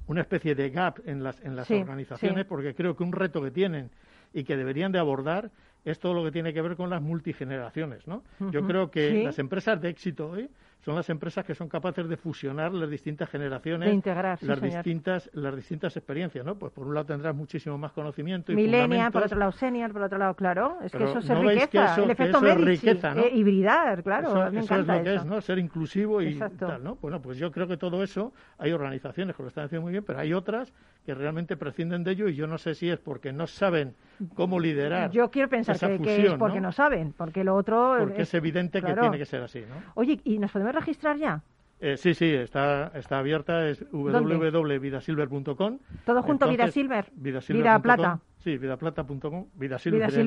una especie de gap en las en las Sí, organizaciones sí. porque creo que un reto que tienen y que deberían de abordar es todo lo que tiene que ver con las multigeneraciones, ¿no? Yo creo que Sí. las empresas de éxito hoy son las empresas que son capaces de fusionar las distintas generaciones, De integrar, sí, las señor. distintas las distintas experiencias, ¿no? Pues por un lado tendrás muchísimo más conocimiento y Millennial, por otro lado senior, por otro lado, claro. Es que eso es ¿no que riqueza, eso- el que efecto eso es riqueza, ¿no? eh, hibridar, claro, Eso, me eso es encanta lo que es, ¿no? Ser inclusivo y Exacto. tal, ¿no? Bueno, pues yo creo que todo eso, hay organizaciones que lo están haciendo muy bien, pero hay otras que realmente prescinden de ello y yo no sé si es porque no saben cómo liderar. Yo quiero pensar esa que, que es porque ¿no? no, saben, porque lo otro... Porque es evidente que tiene que ser así, ¿no? Oye, ¿y nos podemos registrar ya? Eh, sí, sí, está, está abierta, es www.vidasilver.com. Todo junto, Vida Entonces, Silver. vidasilver.com. Vida Plata. Sí, vidaplata.com. Vida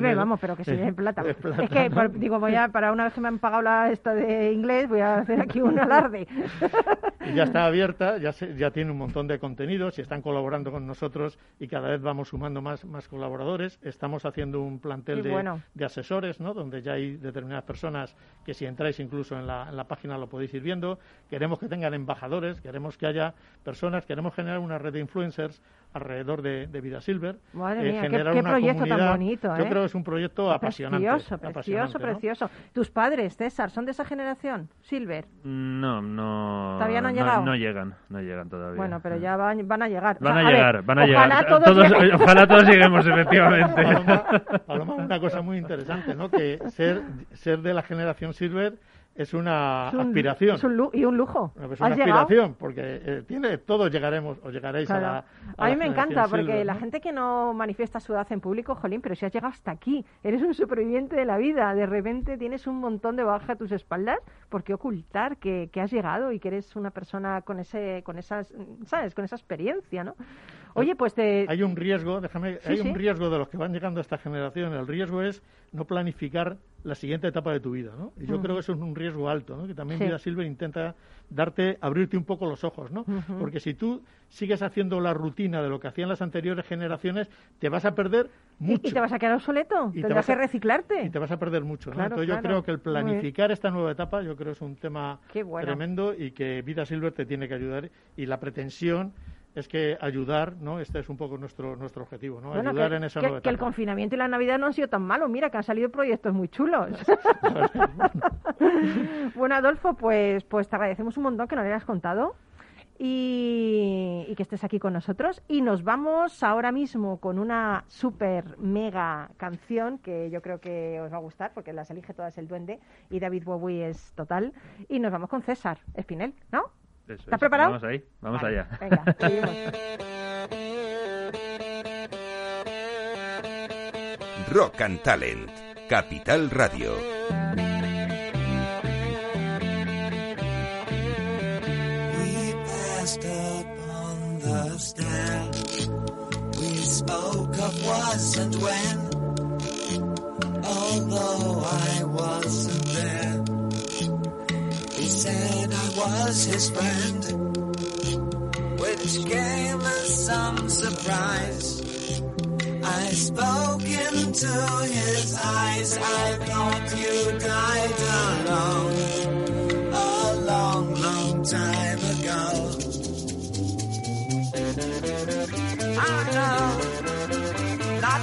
dedo. vamos, pero que se Eh, en plata. es plata, Es que, ¿no? por- digo, voy a, para una vez que me han pagado la esta de inglés, voy a hacer aquí un alarde. <laughs> Y ya está abierta, ya, se- ya tiene un montón de contenidos y están colaborando con nosotros y cada vez vamos sumando más, más colaboradores. Estamos haciendo un plantel de, bueno. de asesores, ¿no? donde ya hay determinadas personas que si entráis incluso en la, en la página lo podéis ir viendo. Queremos que tengan embajadores, queremos que haya personas, queremos generar una red de influencers alrededor de, de Vida Silver. Madre eh, mía, qué- generar qué una proyecto tan comunidad. bonito, Yo ¿eh? creo que es un proyecto apasionante. Precioso, precioso, ¿no? precioso. ¿Tus padres, César, son de esa generación? Silver. No, no. ¿Todavía no han llegado? No llegan, no llegan todavía. Bueno, pero ya van, van a llegar. O Van sea, a ver, llegar, van a ojalá llegar. Todos lleguen. ojalá todos lleguemos, efectivamente. Paloma, Paloma, una cosa muy interesante, ¿no? Que ser, ser de la generación Silver es una Es un- aspiración. es un y un lujo. Pues ¿Has una llegado? aspiración, porque eh, tiene, todos llegaremos o llegaréis Claro. a la. A, la mí me encanta, porque Silver, la ¿no? gente que no manifiesta su edad en público, jolín, pero si has llegado hasta aquí, eres un superviviente de la vida, de repente tienes un montón de baja a tus espaldas, ¿por qué ocultar que, que has llegado y que eres una persona con ese, con esas, ¿sabes? Con esa experiencia, ¿no? Oye, pues te... Hay un riesgo, déjame, Sí, hay sí. un riesgo de los que van llegando a esta generación. El riesgo es no planificar la siguiente etapa de tu vida, ¿no? Y yo creo que eso es un riesgo alto, ¿no? Que también Sí. Vida Silver intenta darte, abrirte un poco los ojos, ¿no? Porque si tú sigues haciendo la rutina de lo que hacían las anteriores generaciones, te vas a perder ¿Y- mucho. ¿Y te vas a quedar obsoleto? Y te Tendrás vas a- que reciclarte. y te vas a perder mucho. ¿no? Claro, Entonces yo creo que el planificar esta nueva etapa, yo creo es un tema bueno. tremendo y que Vida Silver te tiene que ayudar y la pretensión es que ayudar, ¿no? Este es un poco nuestro nuestro objetivo, ¿no? Bueno, ayudar que, en esa que- nueva que el confinamiento y la Navidad no han sido tan malos. Mira, que han salido proyectos muy chulos. <laughs> bueno, Adolfo, pues, pues te agradecemos un montón que nos hayas contado y, y que estés aquí con nosotros. Y nos vamos ahora mismo con una super mega canción que yo creo que os va a gustar porque las elige todas el duende y David Bowie es total. Y nos vamos con César Espinel, ¿no? Eso ¿Estás es. preparado? Vamos ahí, vamos Vale, allá. Venga. <laughs> Rock and Talent. Capital Radio. We passed up on the stair. We spoke of was and when. Although I wasn't there, he said I was his friend, which came as some surprise. I spoke into his eyes. I thought you died alone a long, long time ago. I know, not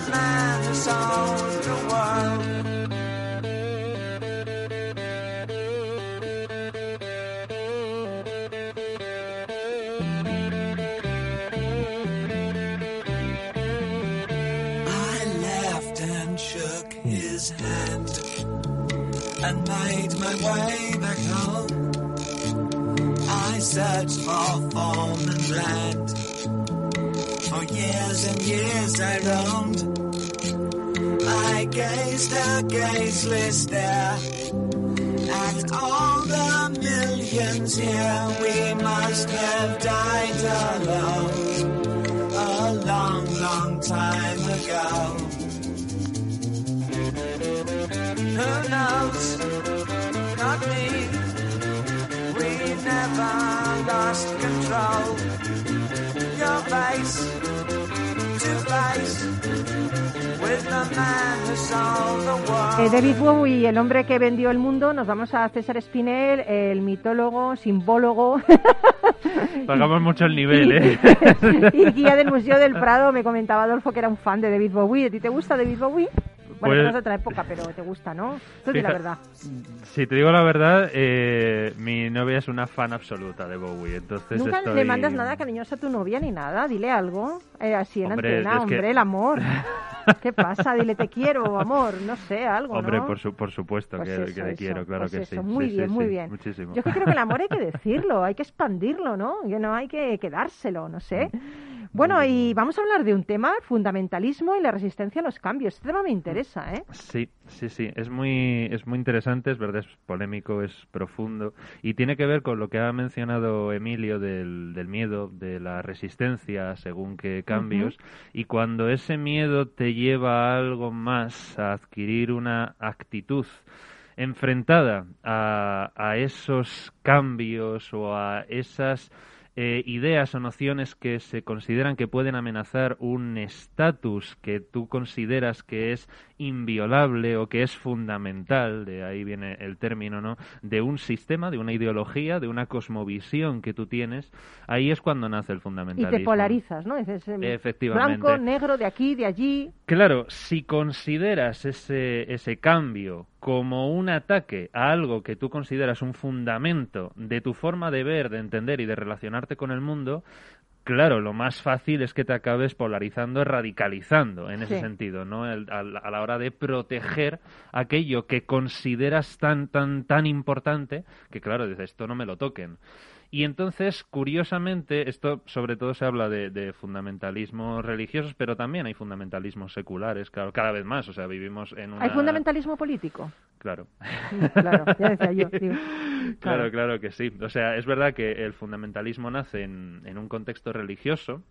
the man who sold the world. I laughed and shook his hand and made my way back home. I searched for form and land. For years and years I roamed. I gazed a gazeless stare at all the millions here. We must have died alone a long, long time ago. Who knows? Not me. We never lost control. Your face to face with the man Eh, David Bowie, el hombre que vendió el mundo, nos vamos a César Spinel, el mitólogo, simbólogo <laughs> Pagamos mucho el nivel, ¿eh? <laughs> y guía del Museo del Prado. Me comentaba Adolfo que era un fan de David Bowie. ¿A ti te gusta David Bowie? Bueno, Pues- no es otra época, pero te gusta, ¿no? Tú di la Fija- verdad. Si te digo la verdad, eh, mi novia es una fan absoluta de Bowie, entonces Nunca estoy... le mandas nada cariñoso a tu novia ni nada. Dile algo. eh, así en Hombre, antena, es que- hombre, el amor. <laughs> ¿Qué pasa? Dile te quiero, amor. No sé, algo, Hombre, ¿no? por, su- por supuesto Pues que, eso, que le eso, quiero, claro pues que eso, sí. Muy Sí, bien, sí, muy sí, bien. Muchísimo. Yo es que creo que el amor hay que <laughs> decirlo, hay que expandirlo, ¿no? Que no hay que quedárselo, no sé. Bueno, y vamos a hablar de un tema, fundamentalismo y la resistencia a los cambios. Este tema me interesa, ¿eh? Sí, sí, sí. Es muy, es muy interesante, es verdad, es polémico, es profundo y tiene que ver con lo que ha mencionado Emilio del, del miedo, de la resistencia según qué cambios. Y cuando ese miedo te lleva a algo más, a adquirir una actitud enfrentada a, a esos cambios o a esas eh, ideas o nociones que se consideran que pueden amenazar un estatus que tú consideras que es inviolable o que es fundamental, de ahí viene el término, ¿no? De un sistema, de una ideología, de una cosmovisión que tú tienes, ahí es cuando nace el Y fundamentalismo. te polarizas, ¿no? Efectivamente. Blanco, negro, de aquí, de allí. Claro, si consideras ese, ese cambio como un ataque a algo que tú consideras un fundamento de tu forma de ver, de entender y de relacionarte con el mundo, claro, lo más fácil es que te acabes polarizando, radicalizando en ese Sí. sentido, ¿no? El- a, a la hora de proteger aquello que consideras tan, tan, tan importante que, claro, dices, esto no me lo toquen. Y entonces, curiosamente, esto sobre todo se habla de, de fundamentalismos religiosos, pero también hay fundamentalismos seculares, claro, cada vez más. O sea, vivimos en una... ¿Hay fundamentalismo político? Claro. Claro, ya decía yo. digo, <laughs> Claro, claro que sí. O sea, es verdad que el fundamentalismo nace en, en un contexto religioso,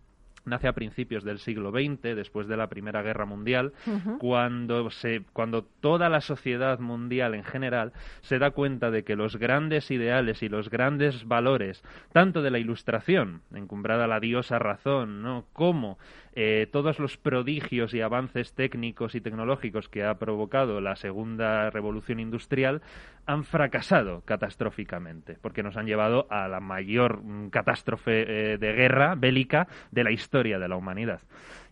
nace a principios del siglo XX, después de la Primera Guerra Mundial, cuando, se, cuando toda la sociedad mundial en general se da cuenta de que los grandes ideales y los grandes valores, tanto de la Ilustración, encumbrada la diosa razón, ¿no? como eh, todos los prodigios y avances técnicos y tecnológicos que ha provocado la segunda revolución industrial, han fracasado catastróficamente, porque nos han llevado a la mayor mm, catástrofe eh, de guerra bélica de la historia de la humanidad.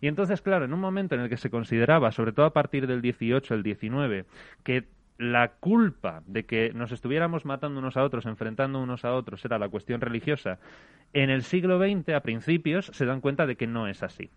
Y entonces, claro, en un momento en el que se consideraba, sobre todo a partir del 18, el 19, que la culpa de que nos estuviéramos matando unos a otros, enfrentando unos a otros, era la cuestión religiosa, en el siglo XX, a principios, se dan cuenta de que no es así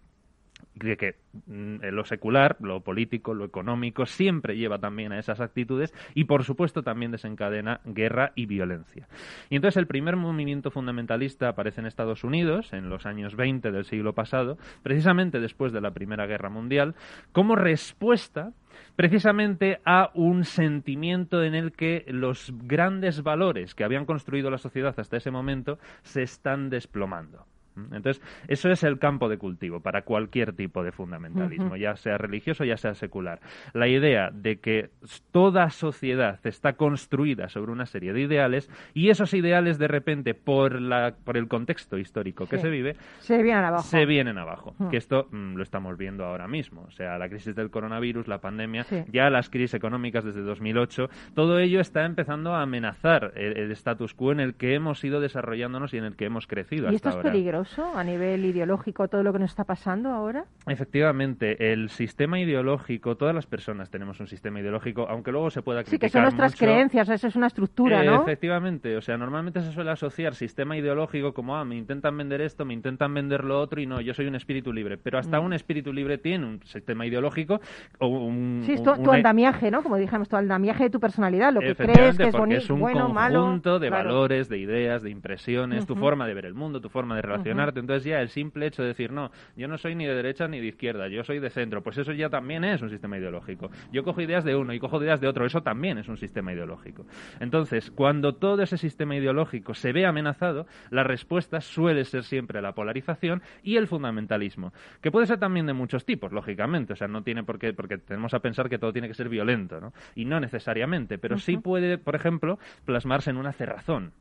de que mm, lo secular, lo político, lo económico, siempre lleva también a esas actitudes y, por supuesto, también desencadena guerra y violencia. Y entonces el primer movimiento fundamentalista aparece en Estados Unidos, en los años 20 del siglo pasado, precisamente después de la Primera Guerra Mundial, como respuesta precisamente a un sentimiento en el que los grandes valores que habían construido la sociedad hasta ese momento se están desplomando. Entonces, eso es el campo de cultivo para cualquier tipo de fundamentalismo, ya sea religioso, ya sea secular. La idea de que toda sociedad está construida sobre una serie de ideales y esos ideales, de repente, por, la, por el contexto histórico que se vive, Se vienen abajo. se vienen abajo. Que esto mm, lo estamos viendo ahora mismo. O sea, la crisis del coronavirus, la pandemia, Sí. ya las crisis económicas desde 2008, todo ello está empezando a amenazar el, el status quo en el que hemos ido desarrollándonos y en el que hemos crecido ¿Y hasta esto es ahora. peligroso a nivel ideológico todo lo que nos está pasando ahora? Efectivamente, el sistema ideológico, todas las personas tenemos un sistema ideológico, aunque luego se pueda Sí, criticar que son nuestras mucho. creencias, eso es una estructura, Eh, ¿no? Efectivamente, o sea, normalmente se suele asociar sistema ideológico como, ah, me intentan vender esto, me intentan vender lo otro y no, yo soy un espíritu libre. Pero hasta Mm. un espíritu libre tiene un sistema ideológico o un... Sí, es un- tu, andamiaje, ¿no? Como dijimos, tu andamiaje de tu personalidad, lo que crees que es bonito, es un bueno, malo. conjunto de claro. valores, de ideas, de impresiones, tu forma de ver el mundo, tu forma de Entonces ya el simple hecho de decir, no, yo no soy ni de derecha ni de izquierda, yo soy de centro, pues eso ya también es un sistema ideológico. Yo cojo ideas de uno y cojo ideas de otro, eso también es un sistema ideológico. Entonces, cuando todo ese sistema ideológico se ve amenazado, la respuesta suele ser siempre la polarización y el fundamentalismo, que puede ser también de muchos tipos, lógicamente, o sea, no tiene por qué, porque tenemos a pensar que todo tiene que ser violento, ¿no? Y no necesariamente, pero sí puede, por ejemplo, plasmarse en una cerrazón.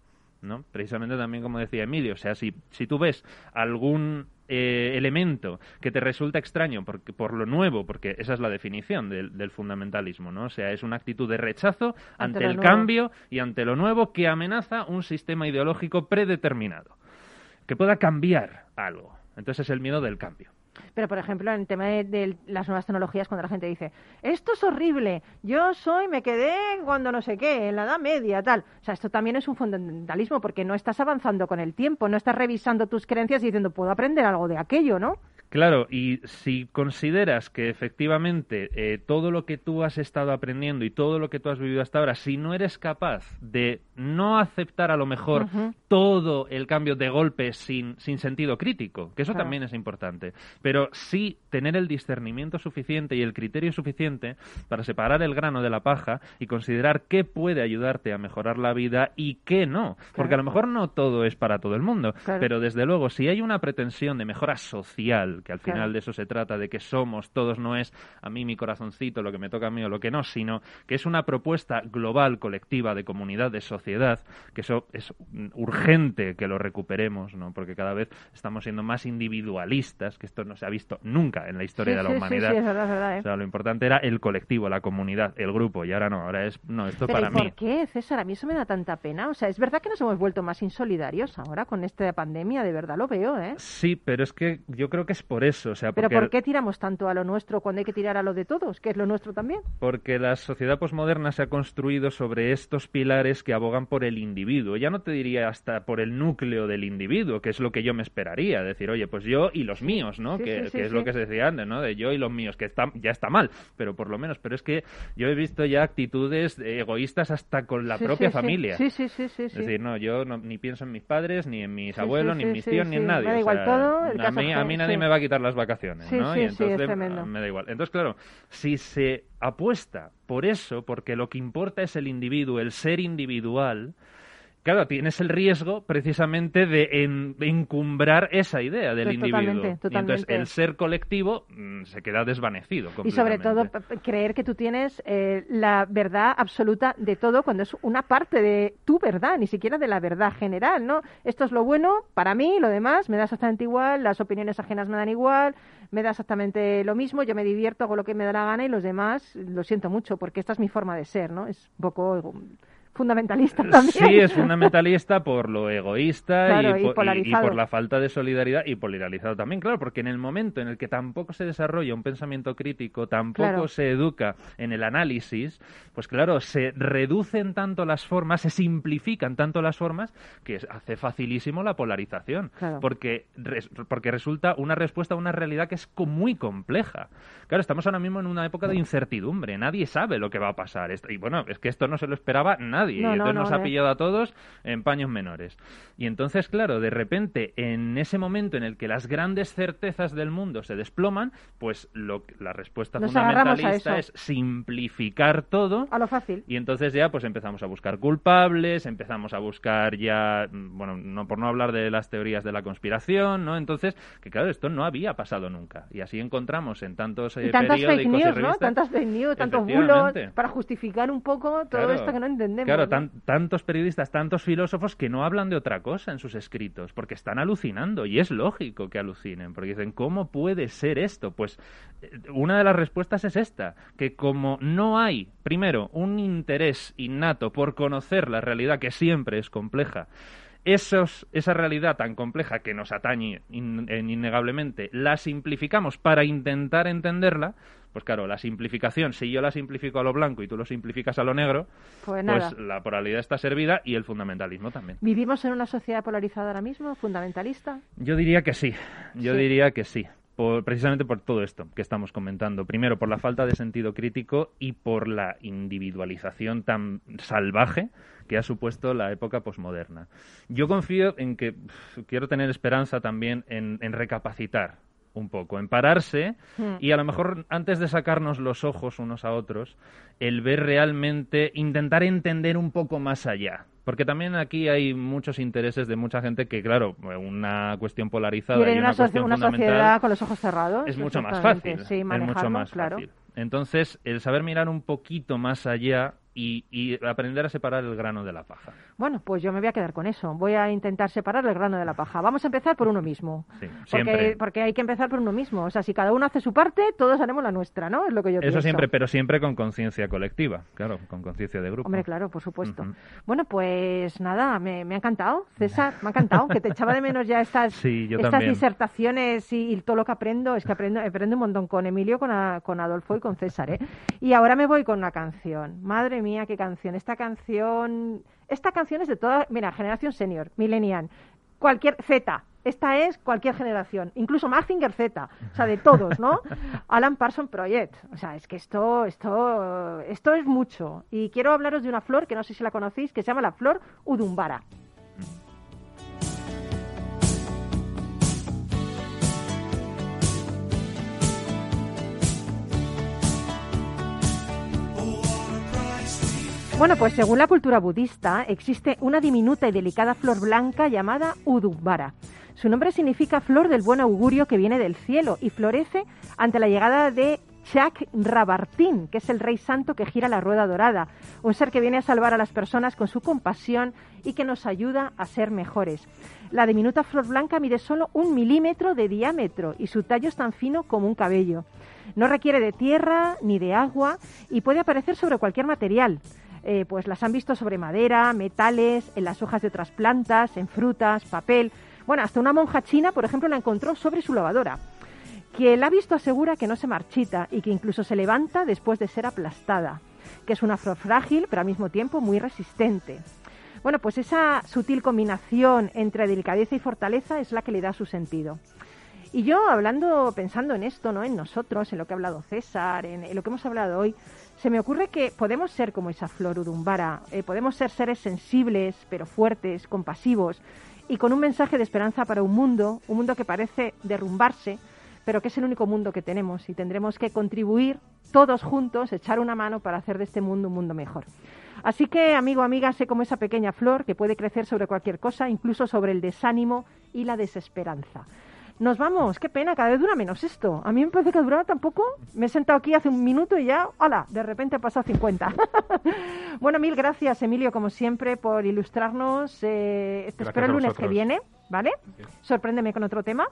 ¿No? Precisamente también como decía Emilio, o sea, si, si tú ves algún eh, elemento que te resulta extraño porque, por lo nuevo, porque esa es la definición del, del fundamentalismo, ¿no? O sea, es una actitud de rechazo Ante el nuevo. cambio y ante lo nuevo que amenaza un sistema ideológico predeterminado, que pueda cambiar algo. Entonces es el miedo del cambio. Pero, por ejemplo, en el tema de, las nuevas tecnologías, cuando la gente dice, esto es horrible, yo soy, me quedé cuando no sé qué, en la Edad Media, tal. O sea, esto también es un fundamentalismo, porque no estás avanzando con el tiempo, no estás revisando tus creencias y diciendo, puedo aprender algo de aquello, ¿no? Claro, y si consideras que efectivamente eh, todo lo que tú has estado aprendiendo y todo lo que tú has vivido hasta ahora, si no eres capaz de no aceptar a lo mejor todo el cambio de golpe sin, sin sentido crítico, que eso Claro. también es importante, pero sí tener el discernimiento suficiente y el criterio suficiente para separar el grano de la paja y considerar qué puede ayudarte a mejorar la vida y qué no, porque a lo mejor no todo es para todo el mundo, Claro. pero desde luego si hay una pretensión de mejora social, que al final de eso se trata, de que somos, todos no es a mí mi corazoncito, lo que me toca a mí o lo que no, sino que es una propuesta global, colectiva, de comunidad, de sociedad, que eso es urgente que lo recuperemos, ¿no? Porque cada vez estamos siendo más individualistas, que esto no se ha visto nunca en la historia Sí, de la sí, humanidad. sí, es verdad, es verdad, ¿eh? O sea, lo importante era el colectivo, la comunidad, el grupo, y ahora no, ahora es, no, esto Pero para ¿y por mí. qué, César? A mí eso me da tanta pena. O sea, es verdad que nos hemos vuelto más insolidarios ahora con esta pandemia, de verdad lo veo, ¿eh? Sí, pero es que yo creo que es por eso, o sea, Pero ¿por qué tiramos tanto a lo nuestro cuando hay que tirar a lo de todos, que es lo nuestro también? Porque la sociedad posmoderna se ha construido sobre estos pilares que abogan por el individuo. Ya no te diría hasta por el núcleo del individuo, que es lo que yo me esperaría. Decir, oye, pues yo y los míos, ¿no? Sí, que sí, sí, que es lo que se decía antes, ¿no? De yo y los míos, que está, ya está mal, pero por lo menos. Pero es que yo he visto ya actitudes egoístas hasta con la propia familia. Sí, sí, sí, sí. Es decir, no, yo no- ni pienso en mis padres, ni en mis abuelos, ni en mis tíos, ni en nadie. Me da O igual sea, todo, el a mí, a mí nadie me va a quitar las vacaciones, Sí, ¿no? y entonces tremendo. me da igual. Entonces, claro, si se apuesta por eso, porque lo que importa es el individuo, el ser individual, claro, tienes el riesgo precisamente de, en- de encumbrar esa idea del Pues individuo. totalmente, Y entonces totalmente. el ser colectivo mm, se queda desvanecido. Y sobre todo creer que tú tienes eh, la verdad absoluta de todo cuando es una parte de tu verdad, ni siquiera de la verdad general, ¿no? Esto es lo bueno para mí, lo demás me da exactamente igual, las opiniones ajenas me dan igual, me da exactamente lo mismo, yo me divierto, hago lo que me da la gana y los demás lo siento mucho porque esta es mi forma de ser, ¿no? Es un poco fundamentalista también. Sí, es fundamentalista por lo egoísta Claro, y, y po- y- y polarizado. por la falta de solidaridad y polarizado también, claro, porque en el momento en el que tampoco se desarrolla un pensamiento crítico, tampoco Claro. se educa en el análisis, pues claro, se reducen tanto las formas, se simplifican tanto las formas que hace facilísimo la polarización, Claro. porque, res- porque resulta una respuesta a una realidad que es co- muy compleja. Claro, estamos ahora mismo en una época de incertidumbre, nadie sabe lo que va a pasar. Y bueno, es que esto no se lo esperaba nadie, No, y no, entonces no, nos ha pillado a todos en paños menores. Y entonces, claro, de repente, en ese momento en el que las grandes certezas del mundo se desploman, pues lo, la respuesta Nos fundamentalista es simplificar todo A lo fácil. y entonces ya pues empezamos a buscar culpables, empezamos a buscar ya, mm, bueno, no por no hablar de las teorías de la conspiración, ¿no? Entonces, que claro, esto no había pasado nunca. Y así encontramos en tantos eh, Y tantas fake periódicos y news, ¿no? Tantas fake news, tantos bulos, para justificar un poco todo Claro, esto que no entendemos. Claro, tan- tantos periodistas, tantos filósofos que no hablan de otra cosa en sus escritos, porque están alucinando, y es lógico que alucinen, porque dicen, ¿cómo puede ser esto? Pues eh, una de las respuestas es esta, que como no hay, primero, un interés innato por conocer la realidad que siempre es compleja, esos, esa realidad tan compleja que nos atañe in- en- innegablemente, la simplificamos para intentar entenderla, pues claro, la simplificación, si yo la simplifico a lo blanco y tú lo simplificas a lo negro, Pues nada. pues la polaridad está servida y el fundamentalismo también. ¿Vivimos en una sociedad polarizada ahora mismo, fundamentalista? Yo diría que sí, yo Sí. diría que sí. Por- precisamente por todo esto que estamos comentando. Primero, por la falta de sentido crítico y por la individualización tan salvaje que ha supuesto la época posmoderna. Yo confío en que quiero tener esperanza también en, en recapacitar un poco, en pararse Hmm. y a lo mejor antes de sacarnos los ojos unos a otros, el ver realmente, intentar entender un poco más allá. Porque también aquí hay muchos intereses de mucha gente que, claro, una cuestión polarizada y una, cuestión una sociedad con los ojos cerrados. es mucho más fácil. Sí, es mucho más claro. fácil. Entonces, el saber mirar un poquito más allá y, y aprender a separar el grano de la paja. Bueno, pues yo me voy a quedar con eso. Voy a intentar separar el grano de la paja. Vamos a empezar por uno mismo. Sí, Porque, porque hay que empezar por uno mismo. O sea, si cada uno hace su parte, todos haremos la nuestra, ¿no? Es lo que yo Eso pienso. siempre, pero siempre con conciencia colectiva, claro, con conciencia de grupo. Hombre, claro, por supuesto. Bueno, pues nada, me, me ha encantado, César, me ha encantado, que te echaba de menos ya estas, <laughs> Sí, estas también. disertaciones y, y todo lo que aprendo, es que aprendo, aprendo un montón con Emilio, con, a- con Adolfo y con César, ¿eh? Y ahora me voy con una canción. Madre mía, qué canción. Esta canción, esta canción es de toda, mira, generación senior, millennial, cualquier Z. Esta es cualquier generación, incluso Mazinger Z, o sea, de todos, ¿no? <laughs> Alan Parson Project. O sea, es que esto, esto, esto es mucho. Y quiero hablaros de una flor que no sé si la conocéis, que se llama la flor udumbara. Bueno, pues según la cultura budista, existe una diminuta y delicada flor blanca llamada Udumbara. Su nombre significa flor del buen augurio que viene del cielo y florece ante la llegada de Chak Rabartin, que es el rey santo que gira la rueda dorada, un ser que viene a salvar a las personas con su compasión y que nos ayuda a ser mejores. La diminuta flor blanca mide solo un milímetro de diámetro y su tallo es tan fino como un cabello. No requiere de tierra ni de agua y puede aparecer sobre cualquier material. Eh, pues las han visto sobre madera, metales, en las hojas de otras plantas, en frutas, papel. Bueno, hasta una monja china, por ejemplo, la encontró sobre su lavadora. Quien la ha visto asegura que no se marchita y que incluso se levanta después de ser aplastada, que es una flor frágil, pero al mismo tiempo muy resistente. Bueno, pues esa sutil combinación entre delicadeza y fortaleza es la que le da su sentido. Y yo hablando, pensando en esto, ¿no? En nosotros, en lo que ha hablado César, en, en lo que hemos hablado hoy, se me ocurre que podemos ser como esa flor urumbara, eh, podemos ser seres sensibles, pero fuertes, compasivos, y con un mensaje de esperanza para un mundo, un mundo que parece derrumbarse, pero que es el único mundo que tenemos y tendremos que contribuir todos juntos, echar una mano para hacer de este mundo un mundo mejor. Así que, amigo, amiga, sé como esa pequeña flor que puede crecer sobre cualquier cosa, incluso sobre el desánimo y la desesperanza. Nos vamos, qué pena, cada vez dura menos esto. A mí me parece que duraba tampoco. Me he sentado aquí hace un minuto y ya, hola, de repente ha pasado 50. <laughs> bueno, mil gracias, Emilio, como siempre, por ilustrarnos. Eh, te Gracias espero el lunes que viene, ¿vale? Sorpréndeme con otro tema.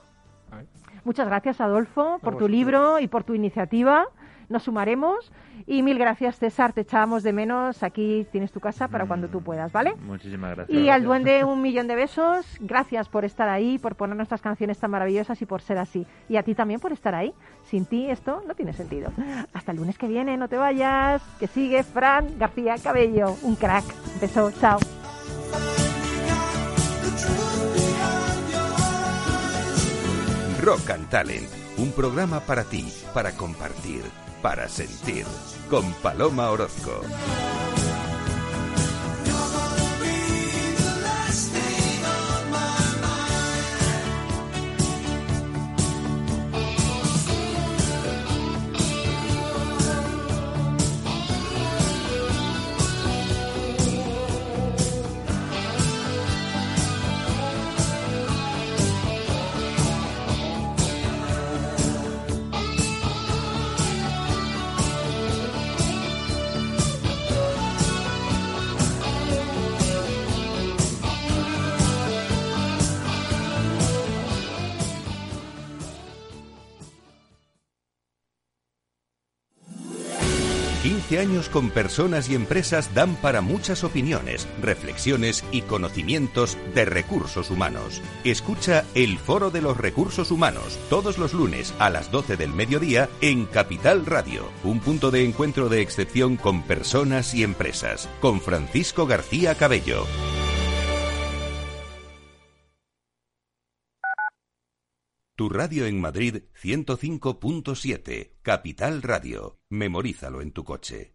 Muchas gracias, Adolfo, por tu libro y por tu iniciativa. Nos sumaremos. Y mil gracias, César. Te echábamos de menos. Aquí tienes tu casa para cuando tú puedas, ¿vale? Muchísimas gracias. Y al duende <laughs> un millón de besos. Gracias por estar ahí, por poner nuestras canciones tan maravillosas y por ser así. Y a ti también por estar ahí. Sin ti esto no tiene sentido. Hasta el lunes que viene, no te vayas. Que sigue Fran García Cabello. Un crack. Beso, chao. Rock and Talent, un programa para ti, para compartir, para sentir, con Paloma Orozco. Con personas y empresas dan para muchas opiniones, reflexiones y conocimientos de recursos humanos. Escucha el Foro de los Recursos Humanos todos los lunes a las 12 del mediodía en Capital Radio, un punto de encuentro de excepción con personas y empresas, con Francisco García Cabello. Tu radio en Madrid 105.7, Capital Radio. Memorízalo en tu coche.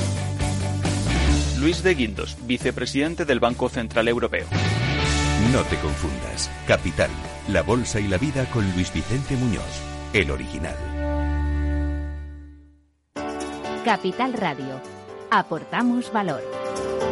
Luis de Guindos, vicepresidente del Banco Central Europeo. No te confundas. Capital, la bolsa y la vida con Luis Vicente Muñoz, el original. Capital Radio. Aportamos valor.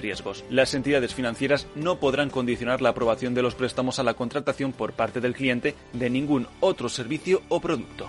riesgos. Las entidades financieras no podrán condicionar la aprobación de los préstamos a la contratación por parte del cliente de ningún otro servicio o producto.